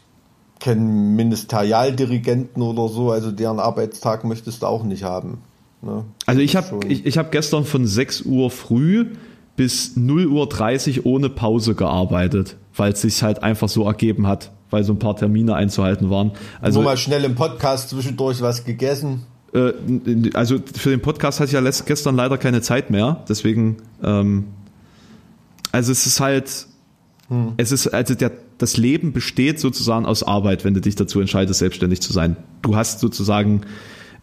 kenne Ministerialdirigenten oder so, also deren Arbeitstag möchtest du auch nicht haben. Ne? Also ich habe ich, ich hab gestern von 6 Uhr früh bis 0 Uhr 30 ohne Pause gearbeitet, weil es sich halt einfach so ergeben hat, weil so ein paar Termine einzuhalten waren. Also Nur mal schnell im Podcast zwischendurch was gegessen. Äh, also für den Podcast hatte ich ja gestern leider keine Zeit mehr, deswegen ähm, also es ist halt hm. es ist also der das Leben besteht sozusagen aus Arbeit, wenn du dich dazu entscheidest, selbstständig zu sein. Du hast sozusagen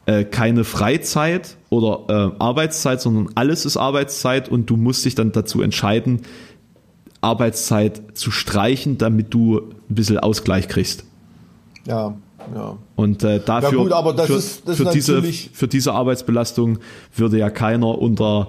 äh, keine Freizeit oder äh, Arbeitszeit, sondern alles ist Arbeitszeit und du musst dich dann dazu entscheiden, Arbeitszeit zu streichen, damit du ein bisschen Ausgleich kriegst. Ja, ja. Und äh, dafür, ja gut, für, ist, für, diese, für diese Arbeitsbelastung würde ja keiner unter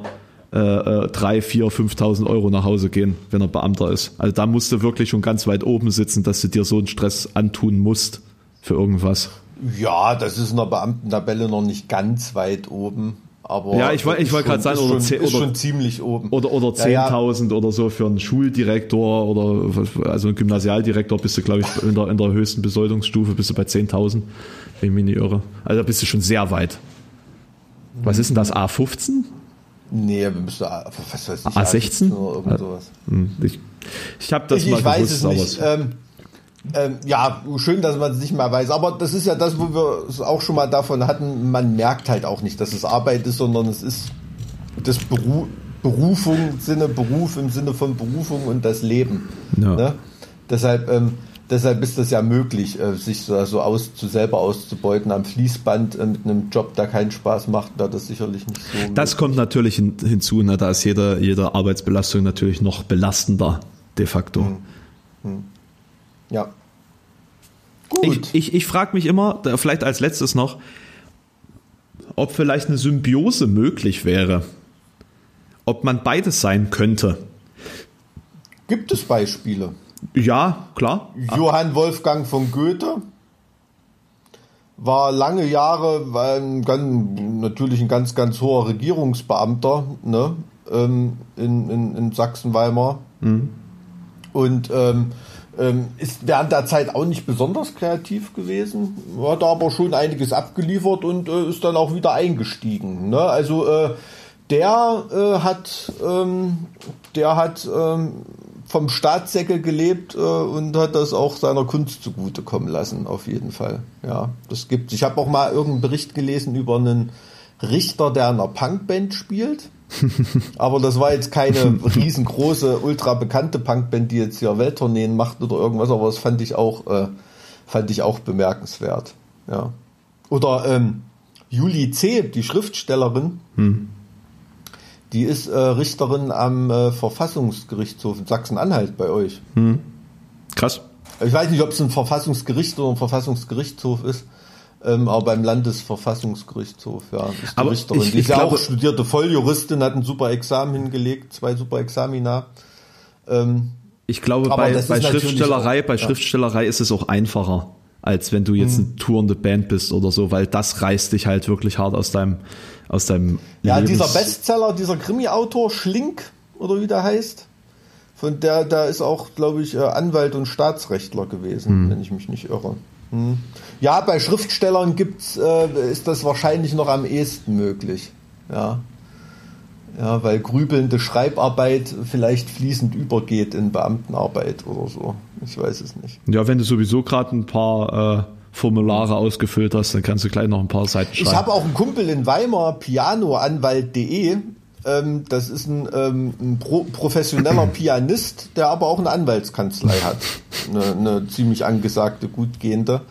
äh, 3, 4, 5.000 Euro nach Hause gehen, wenn er Beamter ist. Also da musst du wirklich schon ganz weit oben sitzen, dass du dir so einen Stress antun musst für irgendwas. Ja, das ist in der Beamtentabelle noch nicht ganz weit oben. Aber ja, ich, ich wollte gerade sagen, oder, schon, oder, schon ziemlich oben. Oder, oder 10.000 ja, ja. oder so für einen Schuldirektor oder also einen Gymnasialdirektor bist du, glaube ich, in der, in der höchsten Besoldungsstufe bist du bei 10.000, wenn ich mich nicht irre. Also da bist du schon sehr weit. Was ist denn das, A15? Nee, wir müssen, was weiß ich, A16? Oder irgend sowas. Hm, ich, ich habe das ich, mal ich gewusst, weiß es nicht. Ähm, ähm, ja, schön, dass man es nicht mehr weiß. Aber das ist ja das, wo wir es auch schon mal davon hatten. Man merkt halt auch nicht, dass es Arbeit ist, sondern es ist das Beru Berufung, Sinne Beruf im Sinne von Berufung und das Leben. Ja. Ne? Deshalb, ähm, deshalb ist das ja möglich, äh, sich so, so aus, zu selber auszubeuten am Fließband äh, mit einem Job, der keinen Spaß macht, wäre das sicherlich nicht so. Das möglich. kommt natürlich hin, hinzu, ne? da ist jede, jede Arbeitsbelastung natürlich noch belastender, de facto. Hm. Hm. Ja. Gut. Ich, ich, ich frage mich immer, vielleicht als letztes noch, ob vielleicht eine Symbiose möglich wäre. Ob man beides sein könnte. Gibt es Beispiele? Ja, klar. Johann Wolfgang von Goethe war lange Jahre ein ganz, natürlich ein ganz, ganz hoher Regierungsbeamter ne, ähm, in, in, in Sachsen-Weimar. Mhm. Und ähm, ähm, ist während der Zeit auch nicht besonders kreativ gewesen, hat aber schon einiges abgeliefert und äh, ist dann auch wieder eingestiegen. Ne? Also äh, der äh, hat, ähm, der hat ähm, vom Staatssäckel gelebt äh, und hat das auch seiner Kunst zugutekommen lassen, auf jeden Fall. Ja, das gibt. Ich habe auch mal irgendeinen Bericht gelesen über einen Richter, der in einer Punkband spielt. Aber das war jetzt keine riesengroße, ultra bekannte Punkband, die jetzt hier Welttourneen macht oder irgendwas, aber das fand ich auch, äh, fand ich auch bemerkenswert. Ja. Oder ähm, Julie C., die Schriftstellerin, hm. die ist äh, Richterin am äh, Verfassungsgerichtshof in Sachsen-Anhalt bei euch. Hm. Krass. Ich weiß nicht, ob es ein Verfassungsgericht oder ein Verfassungsgerichtshof ist. Ähm, aber beim Landesverfassungsgerichtshof, ja, ist die aber Richterin. Ich, die ist ja auch studierte Volljuristin, hat ein super Examen hingelegt, zwei super Examina. Ähm, ich glaube, bei, bei Schriftstellerei, auch, bei ja. Schriftstellerei ist es auch einfacher, als wenn du jetzt hm. eine tourende Band bist oder so, weil das reißt dich halt wirklich hart aus deinem, aus deinem Ja, Lebens dieser Bestseller, dieser Krimi-Autor Schlink, oder wie der heißt, von der, da ist auch, glaube ich, äh, Anwalt und Staatsrechtler gewesen, hm. wenn ich mich nicht irre. Hm. Ja, bei Schriftstellern gibt's, äh, ist das wahrscheinlich noch am ehesten möglich. Ja. Ja, weil grübelnde Schreibarbeit vielleicht fließend übergeht in Beamtenarbeit oder so. Ich weiß es nicht. Ja, wenn du sowieso gerade ein paar äh, Formulare ausgefüllt hast, dann kannst du gleich noch ein paar Seiten schreiben. Ich habe auch einen Kumpel in Weimar, pianoanwalt.de. Ähm, das ist ein, ähm, ein pro professioneller Pianist, der aber auch eine Anwaltskanzlei hat. Eine, eine ziemlich angesagte, gut gehende.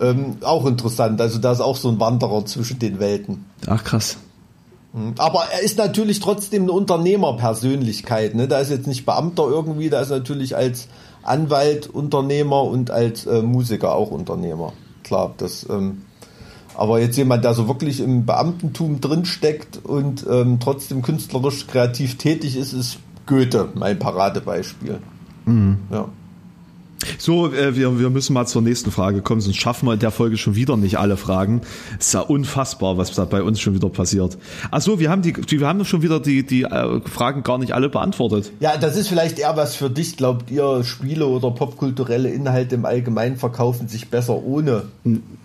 Ähm, auch interessant. Also da ist auch so ein Wanderer zwischen den Welten. Ach krass. Mhm. Aber er ist natürlich trotzdem eine Unternehmerpersönlichkeit. Ne? Da ist jetzt nicht Beamter irgendwie, da ist natürlich als Anwalt Unternehmer und als äh, Musiker auch Unternehmer. Klar, das. Ähm, aber jetzt jemand, der so wirklich im Beamtentum drinsteckt und ähm, trotzdem künstlerisch kreativ tätig ist, ist Goethe, mein Paradebeispiel. Mhm. Ja. So, äh, wir, wir müssen mal zur nächsten Frage kommen, sonst schaffen wir in der Folge schon wieder nicht alle Fragen. Es ist ja unfassbar, was da bei uns schon wieder passiert. Ach so, wir haben die, wir haben schon wieder die, die äh, Fragen gar nicht alle beantwortet. Ja, das ist vielleicht eher was für dich. Glaubt ihr, Spiele oder popkulturelle Inhalte im Allgemeinen verkaufen sich besser ohne?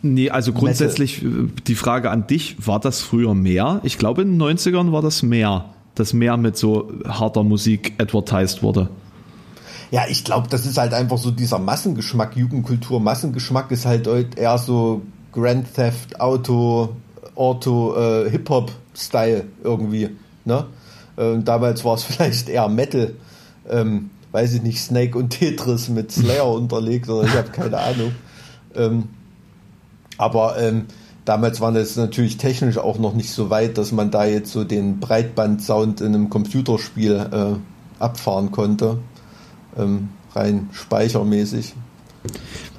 Nee, also grundsätzlich Metal. Äh, die Frage an dich, war das früher mehr? Ich glaube, in den 90ern war das mehr, dass mehr mit so harter Musik advertised wurde. Ja, ich glaube, das ist halt einfach so dieser Massengeschmack, Jugendkultur, Massengeschmack ist halt eher so Grand Theft Auto, Auto, äh, Hip-Hop-Style irgendwie. Ne? Äh, damals war es vielleicht eher Metal, ähm, weiß ich nicht, Snake und Tetris mit Slayer unterlegt oder ich habe keine Ahnung. Ähm, aber ähm, damals war es natürlich technisch auch noch nicht so weit, dass man da jetzt so den Breitband-Sound in einem Computerspiel äh, abfahren konnte ähm, rein speichermäßig.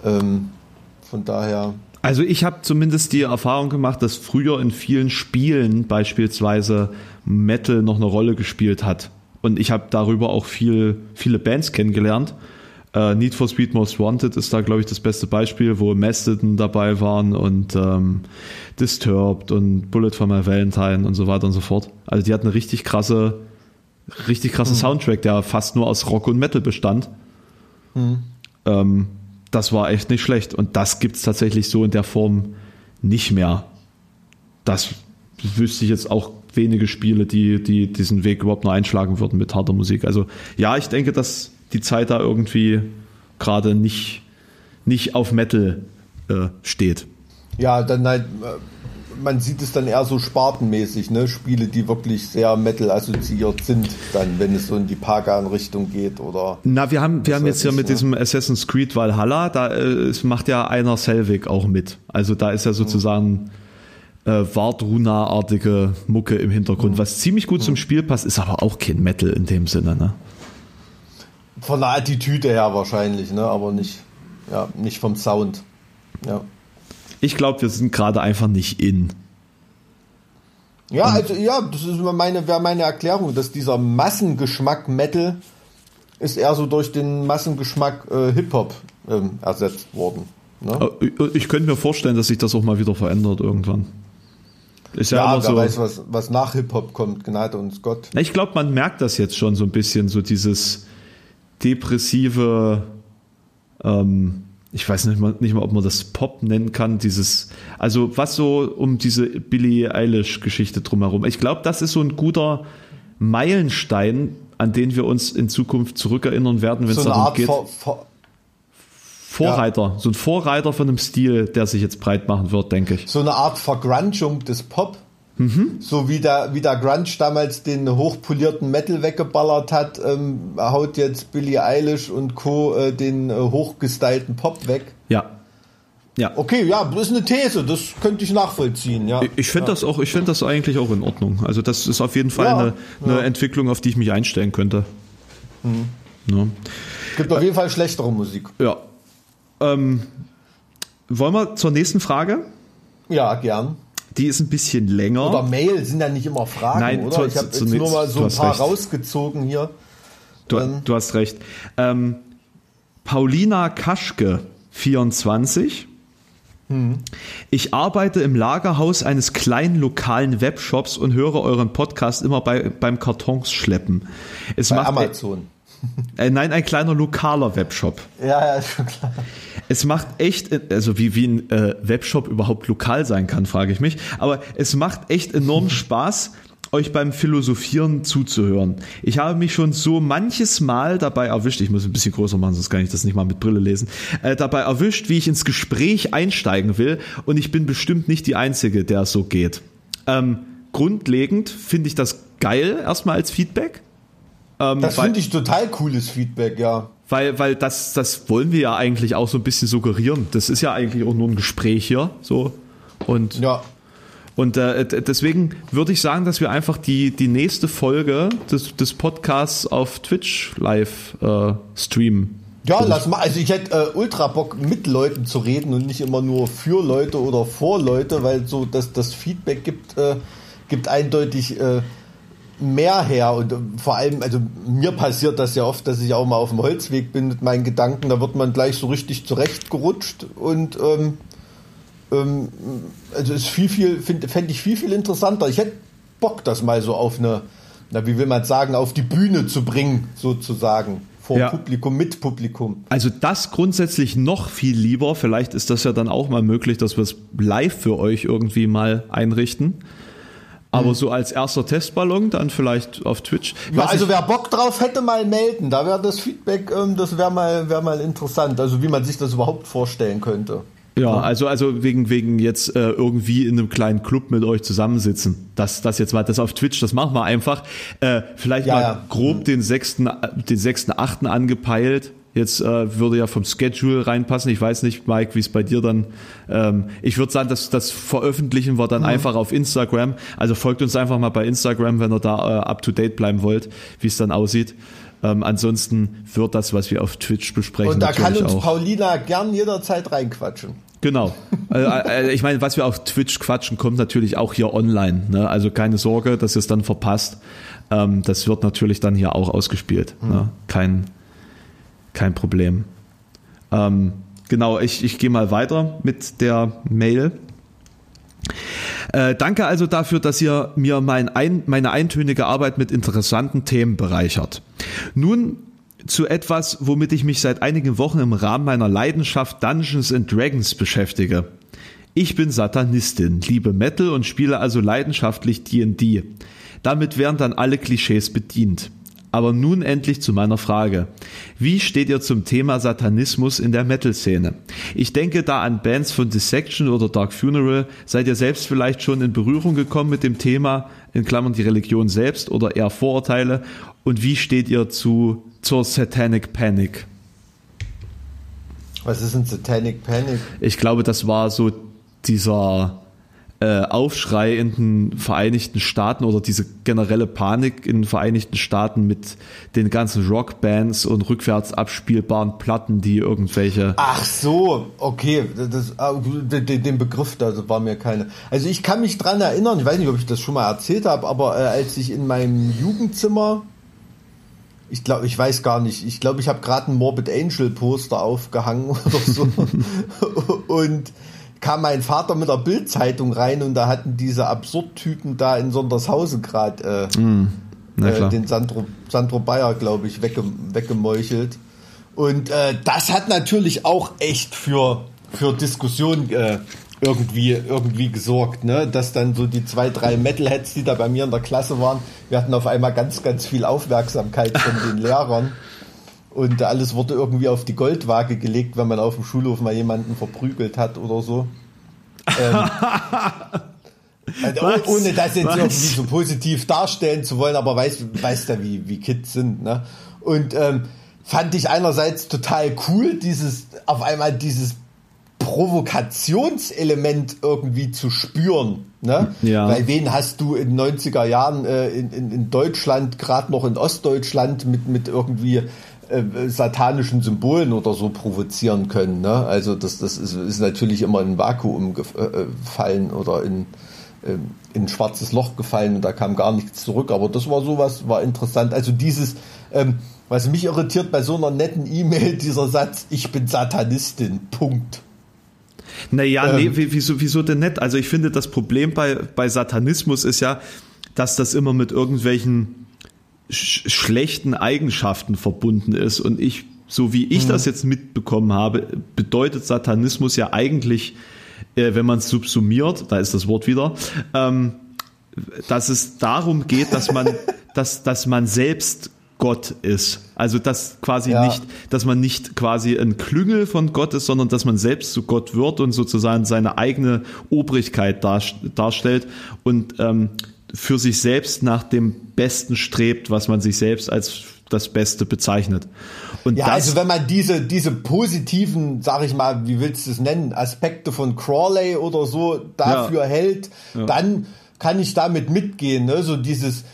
Ähm, von daher. Also ich habe zumindest die Erfahrung gemacht, dass früher in vielen Spielen beispielsweise Metal noch eine Rolle gespielt hat. Und ich habe darüber auch viel, viele Bands kennengelernt. Uh, Need for Speed Most Wanted ist da, glaube ich, das beste Beispiel, wo Mastodon dabei waren und ähm, Disturbed und Bullet for My Valentine und so weiter und so fort. Also die hatten eine richtig krasse richtig krasser mhm. Soundtrack, der fast nur aus Rock und Metal bestand. Mhm. Ähm, das war echt nicht schlecht. Und das gibt es tatsächlich so in der Form nicht mehr. Das wüsste ich jetzt auch wenige Spiele, die, die diesen Weg überhaupt nur einschlagen würden mit harter Musik. Also ja, ich denke, dass die Zeit da irgendwie gerade nicht, nicht auf Metal äh, steht. Ja, dann halt, man sieht es dann eher so spartenmäßig, ne? Spiele, die wirklich sehr Metal assoziiert sind, dann, wenn es so in die Pagan-Richtung geht oder. Na, wir haben, wir haben jetzt ja mit ne? diesem Assassin's Creed Valhalla, da äh, macht ja einer Selvig auch mit. Also da ist ja sozusagen äh, Wardruna-artige Mucke im Hintergrund, mhm. was ziemlich gut mhm. zum Spiel passt, ist aber auch kein Metal in dem Sinne, ne? Von der Attitüde her wahrscheinlich, ne? Aber nicht, ja, nicht vom Sound. Ja. Ich glaube, wir sind gerade einfach nicht in. Ja, also ja, das ist meine, wäre meine Erklärung, dass dieser Massengeschmack Metal ist eher so durch den Massengeschmack äh, Hip-Hop ähm, ersetzt worden. Ne? Ich könnte mir vorstellen, dass sich das auch mal wieder verändert irgendwann. Ist ja, ja immer wer so, weiß, was, was nach Hip-Hop kommt, Gnade uns Gott. Ich glaube, man merkt das jetzt schon so ein bisschen, so dieses depressive, ähm, ich weiß nicht mal, nicht mal, ob man das Pop nennen kann, dieses, also was so um diese Billie Eilish-Geschichte drumherum. Ich glaube, das ist so ein guter Meilenstein, an den wir uns in Zukunft zurückerinnern werden, wenn so es darum Art geht. Vor, vor, Vorreiter, ja. so ein Vorreiter von einem Stil, der sich jetzt breit machen wird, denke ich. So eine Art Vergrunchung des Pop. Mhm. So wie der, wie der Grunge damals den hochpolierten Metal weggeballert hat, ähm, haut jetzt Billie Eilish und Co. Äh, den äh, hochgestylten Pop weg. Ja. Ja. Okay, ja, das ist eine These, das könnte ich nachvollziehen, ja. Ich finde ja. das auch, ich finde das eigentlich auch in Ordnung. Also das ist auf jeden Fall ja, eine, eine Entwicklung, auf die ich mich einstellen könnte. Mhm. Es gibt auf jeden Fall schlechtere Musik. Ja. Ähm, wollen wir zur nächsten Frage? Ja, gern. Die ist ein bisschen länger. Oder Mail sind ja nicht immer Fragen, Nein, oder? Zu, ich habe jetzt nur mal so ein paar recht. rausgezogen hier. Du, ähm. du hast recht. Ähm, Paulina Kaschke, 24. Hm. Ich arbeite im Lagerhaus eines kleinen lokalen Webshops und höre euren Podcast immer bei, beim Kartons schleppen. Es bei macht, Amazon. Äh, nein, ein kleiner lokaler Webshop. Ja, ja, schon klar. Es macht echt, also wie, wie ein äh, Webshop überhaupt lokal sein kann, frage ich mich. Aber es macht echt enorm Spaß, euch beim Philosophieren zuzuhören. Ich habe mich schon so manches Mal dabei erwischt, ich muss ein bisschen größer machen, sonst kann ich das nicht mal mit Brille lesen, äh, dabei erwischt, wie ich ins Gespräch einsteigen will und ich bin bestimmt nicht die Einzige, der es so geht. Ähm, grundlegend finde ich das geil, erstmal als Feedback. Ähm, das finde ich total cooles Feedback, ja. Weil, weil das, das wollen wir ja eigentlich auch so ein bisschen suggerieren. Das ist ja eigentlich auch nur ein Gespräch hier, so. Und, ja. und äh, deswegen würde ich sagen, dass wir einfach die, die nächste Folge des, des Podcasts auf Twitch live äh, streamen. Ja, lass mal. Also ich hätte äh, ultra Bock, mit Leuten zu reden und nicht immer nur für Leute oder vor Leute, weil so dass das Feedback gibt, äh, gibt eindeutig äh, mehr her und vor allem, also mir passiert das ja oft, dass ich auch mal auf dem Holzweg bin mit meinen Gedanken, da wird man gleich so richtig zurechtgerutscht und ähm, ähm, also ist viel, viel, fände ich viel, viel interessanter. Ich hätte Bock, das mal so auf eine, na, wie will man sagen, auf die Bühne zu bringen, sozusagen. Vor ja. Publikum, mit Publikum. Also das grundsätzlich noch viel lieber. Vielleicht ist das ja dann auch mal möglich, dass wir es live für euch irgendwie mal einrichten. Aber mhm. so als erster Testballon dann vielleicht auf Twitch. Ja, also wer Bock drauf hätte, mal melden. Da wäre das Feedback, ähm, das wäre mal, wär mal interessant. Also wie man sich das überhaupt vorstellen könnte. Ja, also, also wegen, wegen jetzt äh, irgendwie in einem kleinen Club mit euch zusammensitzen. Das, das jetzt mal, das auf Twitch, das machen wir einfach. Äh, vielleicht ja, mal ja. grob den sechsten, den sechsten, achten angepeilt. Jetzt äh, würde ja vom Schedule reinpassen. Ich weiß nicht, Mike, wie es bei dir dann. Ähm, ich würde sagen, dass das veröffentlichen wir dann mhm. einfach auf Instagram. Also folgt uns einfach mal bei Instagram, wenn ihr da äh, up to date bleiben wollt, wie es dann aussieht. Ähm, ansonsten wird das, was wir auf Twitch besprechen. Und da kann uns auch. Paulina gern jederzeit reinquatschen. Genau. Äh, ich meine, was wir auf Twitch quatschen, kommt natürlich auch hier online. Ne? Also keine Sorge, dass ihr es dann verpasst. Ähm, das wird natürlich dann hier auch ausgespielt. Mhm. Ne? Kein, kein Problem. Ähm, genau, ich, ich gehe mal weiter mit der Mail. Äh, danke also dafür, dass ihr mir mein ein, meine eintönige Arbeit mit interessanten Themen bereichert. Nun zu etwas, womit ich mich seit einigen Wochen im Rahmen meiner Leidenschaft Dungeons and Dragons beschäftige. Ich bin Satanistin, liebe Metal und spiele also leidenschaftlich D&D. Damit wären dann alle Klischees bedient. Aber nun endlich zu meiner Frage. Wie steht ihr zum Thema Satanismus in der Metal-Szene? Ich denke da an Bands von Dissection oder Dark Funeral. Seid ihr selbst vielleicht schon in Berührung gekommen mit dem Thema, in Klammern die Religion selbst oder eher Vorurteile? Und wie steht ihr zu zur Satanic Panic. Was ist ein Satanic Panic? Ich glaube, das war so dieser äh, Aufschrei in den Vereinigten Staaten oder diese generelle Panik in den Vereinigten Staaten mit den ganzen Rockbands und rückwärts abspielbaren Platten, die irgendwelche. Ach so, okay, das, ah, den Begriff da war mir keine. Also ich kann mich dran erinnern, ich weiß nicht, ob ich das schon mal erzählt habe, aber äh, als ich in meinem Jugendzimmer ich glaube, ich weiß gar nicht. Ich glaube, ich habe gerade ein Morbid Angel Poster aufgehangen oder so. und kam mein Vater mit der Bildzeitung rein und da hatten diese Absurdtypen da in Sondershausen gerade äh, mm, äh, den Sandro, Sandro Bayer, glaube ich, wegge, weggemeuchelt. Und äh, das hat natürlich auch echt für, für Diskussionen äh, irgendwie, irgendwie gesorgt, ne? Dass dann so die zwei, drei Metalheads, die da bei mir in der Klasse waren, wir hatten auf einmal ganz, ganz viel Aufmerksamkeit von den Lehrern. Und alles wurde irgendwie auf die Goldwaage gelegt, wenn man auf dem Schulhof mal jemanden verprügelt hat oder so. ähm, also, ohne das jetzt Was? irgendwie so positiv darstellen zu wollen, aber weißt, weißt ja, wie, wie Kids sind, ne? Und ähm, fand ich einerseits total cool, dieses, auf einmal dieses Provokationselement irgendwie zu spüren. Ne? Ja. Weil wen hast du in 90er Jahren äh, in, in, in Deutschland, gerade noch in Ostdeutschland, mit, mit irgendwie äh, satanischen Symbolen oder so provozieren können. Ne? Also das, das ist, ist natürlich immer in ein Vakuum gefallen äh, oder in, ähm, in ein schwarzes Loch gefallen und da kam gar nichts zurück. Aber das war sowas, war interessant. Also dieses, ähm, was mich irritiert bei so einer netten E-Mail, dieser Satz, ich bin Satanistin, Punkt. Naja, ähm, nee, wieso, wieso denn nicht? Also ich finde, das Problem bei, bei Satanismus ist ja, dass das immer mit irgendwelchen sch schlechten Eigenschaften verbunden ist. Und ich, so wie ich mhm. das jetzt mitbekommen habe, bedeutet Satanismus ja eigentlich, äh, wenn man es subsumiert, da ist das Wort wieder, ähm, dass es darum geht, dass man, dass, dass man selbst Gott ist. Also dass quasi ja. nicht, dass man nicht quasi ein Klüngel von Gott ist, sondern dass man selbst zu Gott wird und sozusagen seine eigene Obrigkeit darstellt und ähm, für sich selbst nach dem Besten strebt, was man sich selbst als das Beste bezeichnet. Und ja, also wenn man diese, diese positiven, sag ich mal, wie willst du es nennen, Aspekte von Crawley oder so dafür ja. hält, ja. dann kann ich damit mitgehen, ne? So dieses,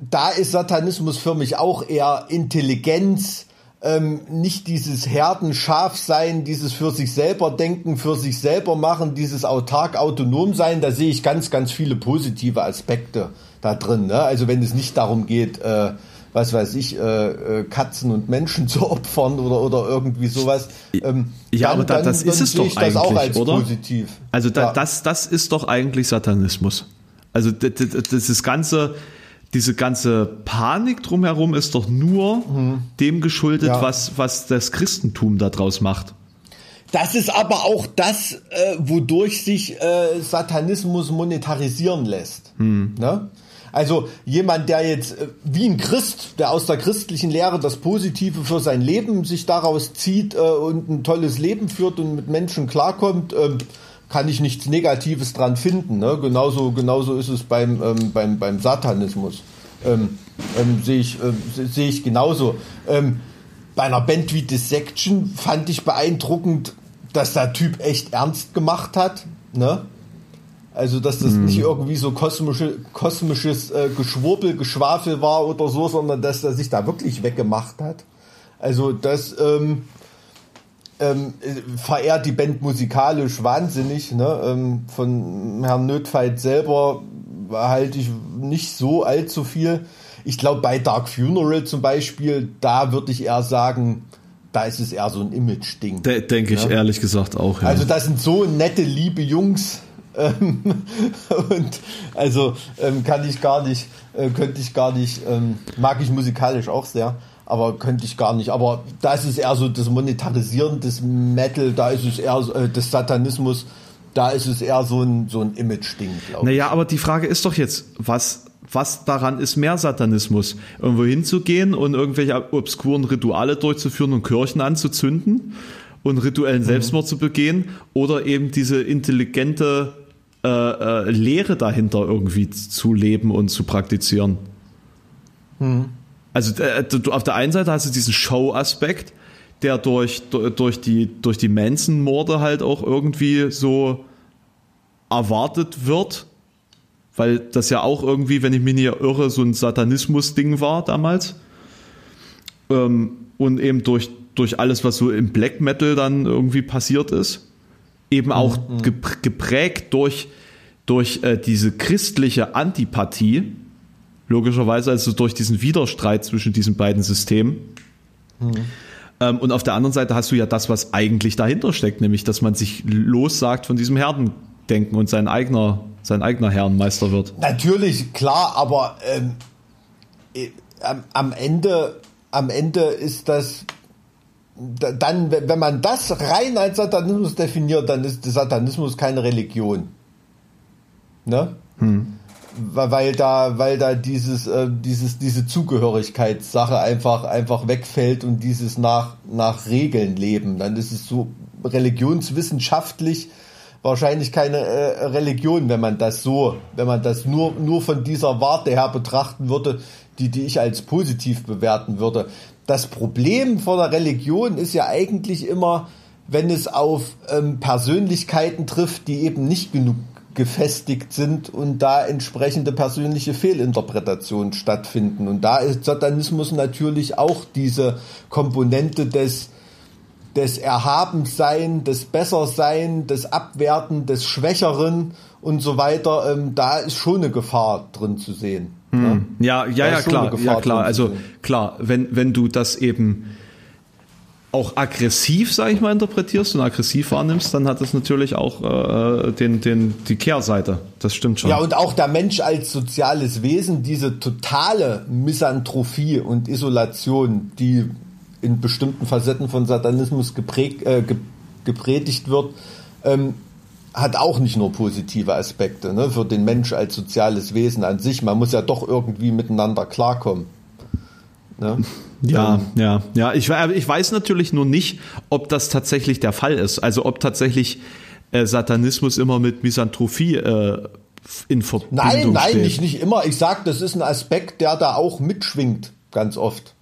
da ist Satanismus für mich auch eher Intelligenz ähm, nicht dieses Herdenschaf sein, dieses für sich selber denken, für sich selber machen, dieses autark autonom sein, da sehe ich ganz, ganz viele positive Aspekte da drin. Ne? Also wenn es nicht darum geht, äh, was weiß ich, äh, äh, Katzen und Menschen zu opfern oder, oder irgendwie sowas. Ähm, ja, dann, aber da, das ist es doch eigentlich, auch als oder? Positiv. Also da, ja. das, das ist doch eigentlich Satanismus. Also das, das, das ganze, diese ganze Panik drumherum ist doch nur mhm. dem geschuldet, ja. was, was das Christentum daraus macht. Das ist aber auch das, äh, wodurch sich äh, Satanismus monetarisieren lässt. Mhm. Ne? Also jemand, der jetzt äh, wie ein Christ, der aus der christlichen Lehre das Positive für sein Leben sich daraus zieht äh, und ein tolles Leben führt und mit Menschen klarkommt, äh, kann ich nichts Negatives dran finden. Ne? Genauso, genauso ist es beim, ähm, beim, beim Satanismus. Ähm, ähm, Sehe ich, äh, seh ich genauso. Ähm, bei einer Band wie Dissection fand ich beeindruckend, dass der Typ echt ernst gemacht hat. Ne? Also, dass das mhm. nicht irgendwie so kosmische, kosmisches äh, Geschwurbel, Geschwafel war oder so, sondern dass er sich da wirklich weggemacht hat. Also, das, ähm, verehrt die Band musikalisch wahnsinnig. Ne? Ähm, von Herrn Nödfeit selber halte ich nicht so allzu viel. Ich glaube, bei Dark Funeral zum Beispiel, da würde ich eher sagen, da ist es eher so ein Image-Ding. De Denke ich ehrlich gesagt auch. Ja. Also das sind so nette, liebe Jungs. Ähm, und also ähm, kann ich gar nicht, äh, könnte ich gar nicht, ähm, mag ich musikalisch auch sehr aber könnte ich gar nicht. Aber da ist es eher so das Monetarisieren des Metal, da ist es eher äh, des Satanismus, da ist es eher so ein, so ein Image-Ding, glaube ich. Naja, aber die Frage ist doch jetzt, was, was daran ist mehr Satanismus? Irgendwo hinzugehen und irgendwelche obskuren Rituale durchzuführen und Kirchen anzuzünden und rituellen mhm. Selbstmord zu begehen oder eben diese intelligente äh, äh, Lehre dahinter irgendwie zu leben und zu praktizieren? Mhm. Also äh, du, auf der einen Seite hast du diesen Show-Aspekt, der durch, durch die, durch die Manson-Morde halt auch irgendwie so erwartet wird, weil das ja auch irgendwie, wenn ich mich nicht irre, so ein Satanismus-Ding war damals. Ähm, und eben durch, durch alles, was so im Black Metal dann irgendwie passiert ist, eben auch mhm. geprägt durch, durch äh, diese christliche Antipathie, logischerweise, also durch diesen Widerstreit zwischen diesen beiden Systemen. Mhm. Ähm, und auf der anderen Seite hast du ja das, was eigentlich dahinter steckt, nämlich, dass man sich lossagt von diesem Herdendenken und sein eigener, sein eigener Herrenmeister wird. Natürlich, klar, aber ähm, äh, am Ende, am Ende ist das dann, wenn man das rein als Satanismus definiert, dann ist der Satanismus keine Religion. Ne? Hm weil da, weil da dieses, äh, dieses, diese Zugehörigkeitssache einfach, einfach wegfällt und dieses nach, nach Regeln leben. Dann ist es so religionswissenschaftlich wahrscheinlich keine äh, Religion, wenn man das so, wenn man das nur, nur von dieser Warte her betrachten würde, die, die ich als positiv bewerten würde. Das Problem von der Religion ist ja eigentlich immer, wenn es auf ähm, Persönlichkeiten trifft, die eben nicht genug gefestigt sind und da entsprechende persönliche Fehlinterpretationen stattfinden. Und da ist Satanismus natürlich auch diese Komponente des, des Erhabensein, des Bessersein, des Abwerten, des Schwächeren und so weiter. Ähm, da ist schon eine Gefahr drin zu sehen. Hm. Ne? Ja, ja, ja, klar, ja, klar. Also klar, wenn, wenn du das eben auch aggressiv, sage ich mal, interpretierst und aggressiv wahrnimmst, dann hat das natürlich auch äh, den, den, die Kehrseite. Das stimmt schon. Ja, und auch der Mensch als soziales Wesen, diese totale Misanthropie und Isolation, die in bestimmten Facetten von Satanismus geprägt, äh, gepredigt wird, ähm, hat auch nicht nur positive Aspekte ne, für den Mensch als soziales Wesen an sich. Man muss ja doch irgendwie miteinander klarkommen. Ne? Ja, ähm, ja, ja. Ich, ich weiß natürlich nur nicht, ob das tatsächlich der Fall ist. Also ob tatsächlich äh, Satanismus immer mit Misanthropie äh, in Verbindung nein, nein, steht. nicht, nicht immer. Ich sag, das ist ein Aspekt, der da auch mitschwingt, ganz oft.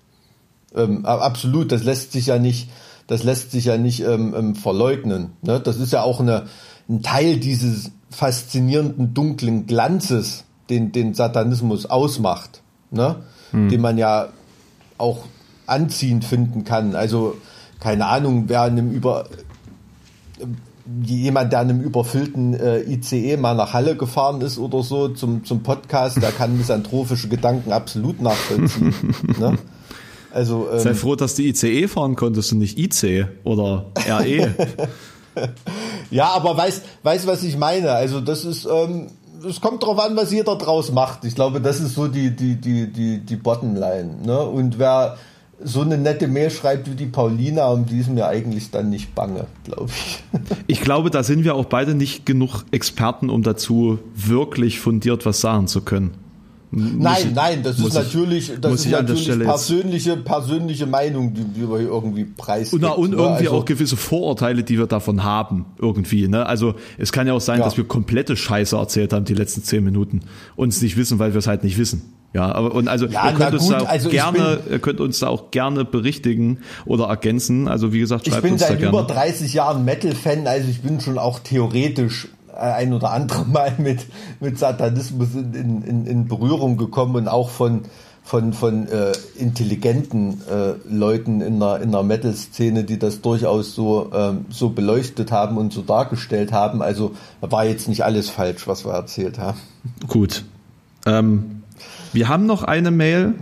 Ähm, absolut, das lässt sich ja nicht, das lässt sich ja nicht ähm, ähm, verleugnen. Ne? Das ist ja auch eine, ein Teil dieses faszinierenden dunklen Glanzes, den den Satanismus ausmacht, ne? Hm. den man ja auch anziehend finden kann. Also keine Ahnung, wer in einem über jemand, der in einem überfüllten äh, ICE mal nach Halle gefahren ist oder so zum, zum Podcast, der kann misanthropische Gedanken absolut nachvollziehen. ne? Also, ähm, Sei froh, dass du ICE fahren konntest und nicht IC oder RE. ja, aber weißt, weißt was ich meine? Also das ist, ähm, es kommt drauf an, was jeder draus macht. Ich glaube, das ist so die, die, die, die, die Bottomline. Ne? Und wer so eine nette Mail schreibt wie die Paulina, um die ist mir eigentlich dann nicht bange, glaube ich. Ich glaube, da sind wir auch beide nicht genug Experten, um dazu wirklich fundiert was sagen zu können. Nein, nein, das ist natürlich, das ist natürlich persönliche, persönliche Meinung, die, die wir irgendwie preisgeben. Und, und ne? irgendwie also, auch gewisse Vorurteile, die wir davon haben, irgendwie. Ne? Also es kann ja auch sein, ja. dass wir komplette Scheiße erzählt haben die letzten zehn Minuten und es nicht wissen, weil wir es halt nicht wissen. Ja, aber und also ja, ihr könnt uns da auch also gerne, ihr könnt uns da auch gerne berichtigen oder ergänzen. Also wie gesagt, schreibt uns da gerne. Ich bin seit über 30 Jahren Metal-Fan, also ich bin schon auch theoretisch ein oder andere Mal mit, mit Satanismus in, in, in Berührung gekommen und auch von, von, von äh, intelligenten äh, Leuten in der, in der Metal-Szene, die das durchaus so, ähm, so beleuchtet haben und so dargestellt haben. Also war jetzt nicht alles falsch, was wir erzählt haben. Gut. Ähm, wir haben noch eine Mail,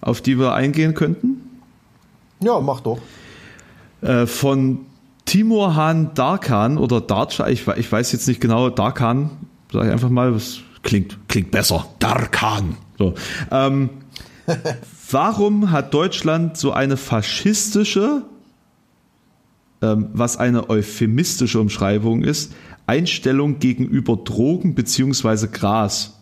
auf die wir eingehen könnten. Ja, mach doch. Äh, von Timur Han Darkan oder Darcha, ich, ich weiß jetzt nicht genau, Darkan, sage ich einfach mal, das klingt, klingt besser. Darkan. So. Ähm, warum hat Deutschland so eine faschistische, ähm, was eine euphemistische Umschreibung ist, Einstellung gegenüber Drogen beziehungsweise Gras?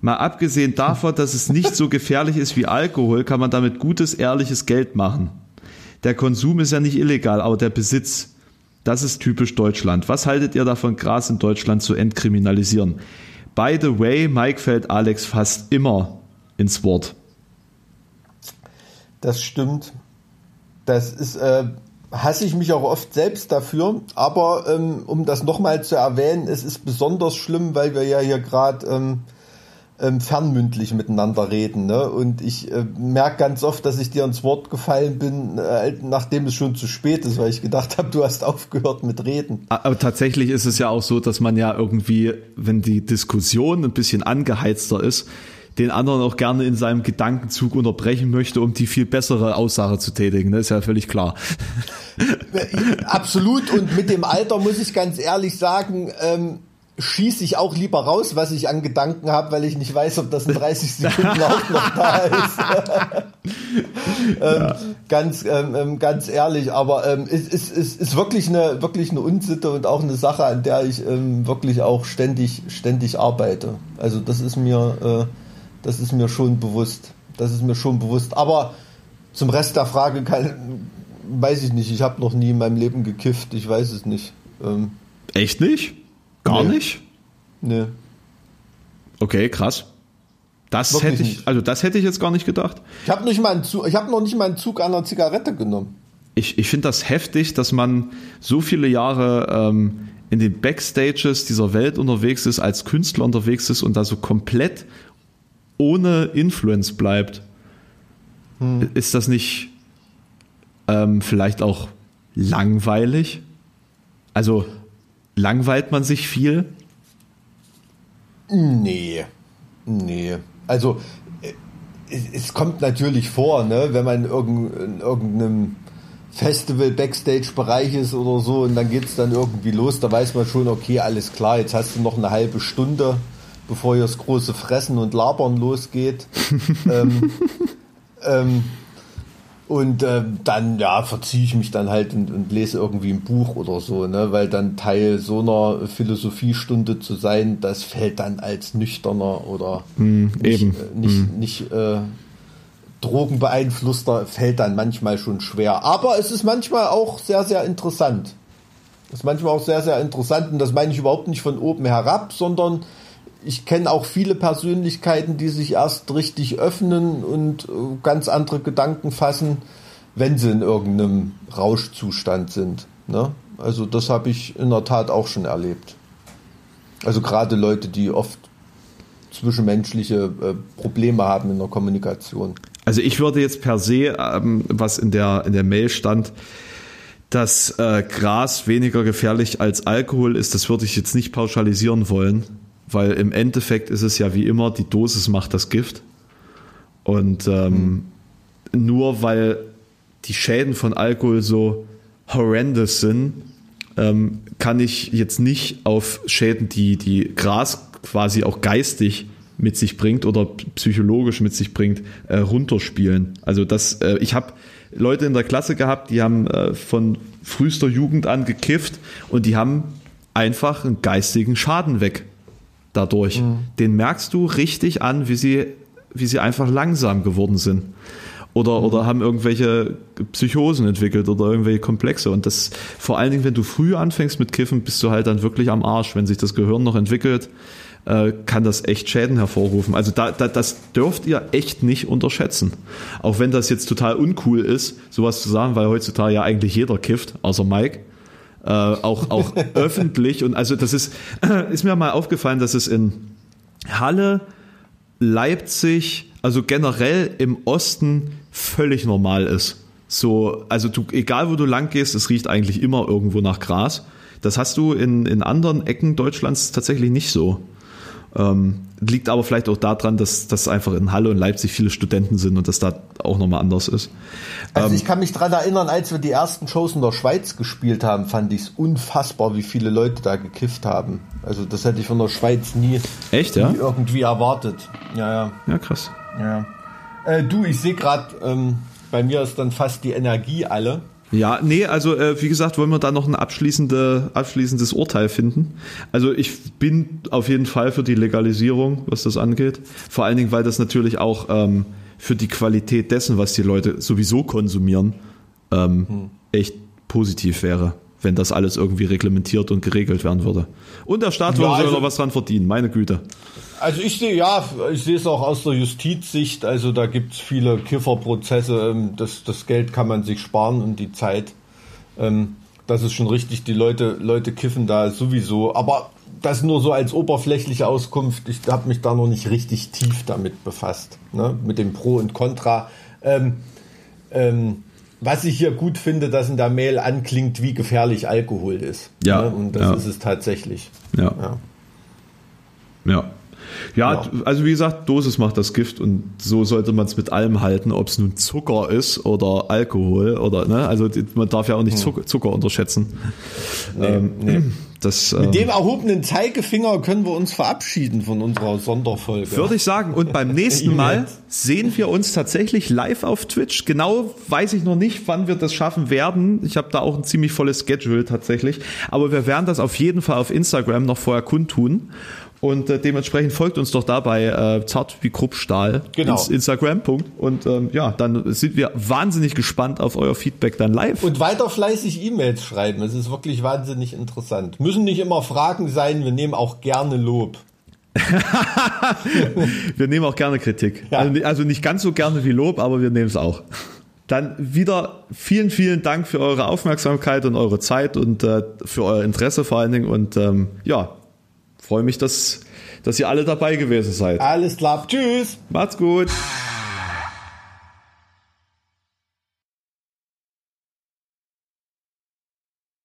Mal abgesehen davon, dass es nicht so gefährlich ist wie Alkohol, kann man damit gutes, ehrliches Geld machen der Konsum ist ja nicht illegal, aber der Besitz, das ist typisch Deutschland. Was haltet ihr davon, Gras in Deutschland zu entkriminalisieren? By the way, Mike fällt Alex fast immer ins Wort. Das stimmt. Das ist, äh, hasse ich mich auch oft selbst dafür. Aber ähm, um das nochmal zu erwähnen, es ist besonders schlimm, weil wir ja hier gerade ähm, ähm, fernmündlich miteinander reden. Ne? Und ich äh, merke ganz oft, dass ich dir ins Wort gefallen bin, äh, nachdem es schon zu spät ist, weil ich gedacht habe, du hast aufgehört mit Reden. Aber tatsächlich ist es ja auch so, dass man ja irgendwie, wenn die Diskussion ein bisschen angeheizter ist, den anderen auch gerne in seinem Gedankenzug unterbrechen möchte, um die viel bessere Aussage zu tätigen. Das ist ja völlig klar. Absolut. Und mit dem Alter muss ich ganz ehrlich sagen, ähm, schieße ich auch lieber raus, was ich an Gedanken habe, weil ich nicht weiß, ob das in 30 Sekunden auch noch da ist. ähm, ja. Ganz, ähm, ähm, ganz ehrlich, aber ähm, es, es, es ist wirklich eine, wirklich eine Unsitte und auch eine Sache, an der ich ähm, wirklich auch ständig, ständig arbeite. Also das ist mir, äh, das ist mir schon bewusst. Das ist mir schon bewusst. Aber zum Rest der Frage kann, weiß ich nicht. Ich habe noch nie in meinem Leben gekifft. Ich weiß es nicht. Ähm, Echt nicht? Gar nee. nicht? Nee. Okay, krass. Das Wirklich hätte ich, also das hätte ich jetzt gar nicht gedacht. Ich habe habe noch nicht mal einen Zug an einer Zigarette genommen. Ich, ich finde das heftig, dass man so viele Jahre ähm, in den Backstages dieser Welt unterwegs ist, als Künstler unterwegs ist und da so komplett ohne Influence bleibt. Hm. Ist das nicht ähm, vielleicht auch langweilig? Also Langweilt man sich viel? Nee. Nee. Also, äh, es, kommt natürlich vor, ne, wenn man in irgendeinem Festival Backstage-Bereich ist oder so und dann geht es dann irgendwie los, da weiß man schon, okay, alles klar, jetzt hast du noch eine halbe Stunde, bevor hier das große Fressen und Labern losgeht. ähm, ähm, und äh, dann, ja, verziehe ich mich dann halt und, und, lese irgendwie ein Buch oder so, ne? Weil dann Teil so einer Philosophiestunde zu sein, das fällt dann als nüchterner oder mm, nicht, eben. Äh, nicht, mm. nicht äh, Drogenbeeinflusster fällt dann manchmal schon schwer. Aber es ist manchmal auch sehr, sehr interessant. Es ist manchmal auch sehr, sehr interessant und das meine ich überhaupt nicht von oben herab, sondern ich kenne auch viele Persönlichkeiten, die sich erst richtig öffnen und äh, ganz andere Gedanken fassen, wenn sie in irgendeinem Rauschzustand sind. Ne? Also das habe ich in der Tat auch schon erlebt. Also gerade Leute, die oft zwischenmenschliche äh, Probleme haben in der Kommunikation. Also ich würde jetzt per se, ähm, was in der, in der Mail stand, dass äh, Gras weniger gefährlich als Alkohol ist, das würde ich jetzt nicht pauschalisieren wollen, weil im Endeffekt ist es ja wie immer, die Dosis macht das Gift. Und ähm, mhm. nur weil die Schäden von Alkohol so horrendous sind, ähm, kann ich jetzt nicht auf Schäden, die die Gras quasi auch geistig mit sich bringt oder psychologisch mit sich bringt, äh, runterspielen. Also das, äh, ich habe Leute in der Klasse gehabt, die haben äh, von frühester Jugend an gekifft und die haben einfach einen geistigen Schaden weg dadurch. Mhm. Den merkst du richtig an, wie sie, wie sie einfach langsam geworden sind. Oder, mhm. oder haben irgendwelche Psychosen entwickelt oder irgendwelche Komplexe. Und das, vor allen Dingen, wenn du früh anfängst mit Kiffen, bist du halt dann wirklich am Arsch, wenn sich das Gehirn noch entwickelt äh, kann das echt Schäden hervorrufen. Also da, da, das dürft ihr echt nicht unterschätzen. Auch wenn das jetzt total uncool ist, sowas zu sagen, weil heutzutage ja eigentlich jeder kifft, außer Mike. Äh, auch auch öffentlich. Und also das ist, ist mir mal aufgefallen, dass es in Halle, Leipzig, also generell im Osten völlig normal ist. So, also du, egal wo du lang gehst, es riecht eigentlich immer irgendwo nach Gras. Das hast du in, in anderen Ecken Deutschlands tatsächlich nicht so. Ähm, liegt aber vielleicht auch daran, dass, dass einfach in Halle und Leipzig viele Studenten sind und das da auch nochmal anders ist. Also ähm, ich kann mich dran erinnern, als wir die ersten Shows in der Schweiz gespielt haben, fand ich es unfassbar, wie viele Leute da gekifft haben. Also das hätte ich von der Schweiz nie, Echt, ja? nie irgendwie erwartet. Ja, ja. Ja, krass. Ja. Äh, du, ich sehe gerade, ähm, bei mir ist dann fast die Energie alle. Ja, nee, also äh, wie gesagt, wollen wir da noch ein abschließende, abschließendes Urteil finden. Also ich bin auf jeden Fall für die Legalisierung, was das angeht. Vor allen Dingen, weil das natürlich auch ähm, für die Qualität dessen, was die Leute sowieso konsumieren, ähm, hm. echt positiv wäre, wenn das alles irgendwie reglementiert und geregelt werden würde. Und der Staat würde ja, also, noch was dran verdienen, meine Güte. Also ich sehe, ja, ich sehe es auch aus der Justizsicht. Also da gibt es viele Kifferprozesse. Ähm, das, das Geld kann man sich sparen und die Zeit. Ähm, das ist schon richtig. Die Leute, Leute kiffen da sowieso. Aber das nur so als oberflächliche Auskunft. Ich habe mich da noch nicht richtig tief damit befasst. Ne? Mit dem Pro und Contra. Ähm, ähm, was ich hier gut finde, dass in der Mail anklingt, wie gefährlich Alkohol ist. Ja. Ne? Und das ja. ist es tatsächlich. Ja. ja. ja. Ja, also wie gesagt, Dosis macht das Gift und so sollte man es mit allem halten, ob es nun Zucker ist oder Alkohol oder ne, also man darf ja auch nicht hm. Zucker, Zucker unterschätzen. Nee, ähm, nee. Das, mit ähm, dem erhobenen Zeigefinger können wir uns verabschieden von unserer Sonderfolge. Würde ich sagen. Und beim nächsten Mal sehen wir uns tatsächlich live auf Twitch. Genau weiß ich noch nicht, wann wir das schaffen werden. Ich habe da auch ein ziemlich volles Schedule tatsächlich. Aber wir werden das auf jeden Fall auf Instagram noch vorher kundtun. Und äh, dementsprechend folgt uns doch dabei äh, zart wie Kruppstahl genau. ins Instagram. Punkt. Und ähm, ja, dann sind wir wahnsinnig gespannt auf euer Feedback dann live. Und weiter fleißig E-Mails schreiben. Es ist wirklich wahnsinnig interessant. Müssen nicht immer Fragen sein, wir nehmen auch gerne Lob. wir nehmen auch gerne Kritik. Ja. Also, also nicht ganz so gerne wie Lob, aber wir nehmen es auch. Dann wieder vielen, vielen Dank für eure Aufmerksamkeit und eure Zeit und äh, für euer Interesse vor allen Dingen. Und ähm, ja, freue mich, dass, dass ihr alle dabei gewesen seid. Alles klar. Tschüss. Macht's gut.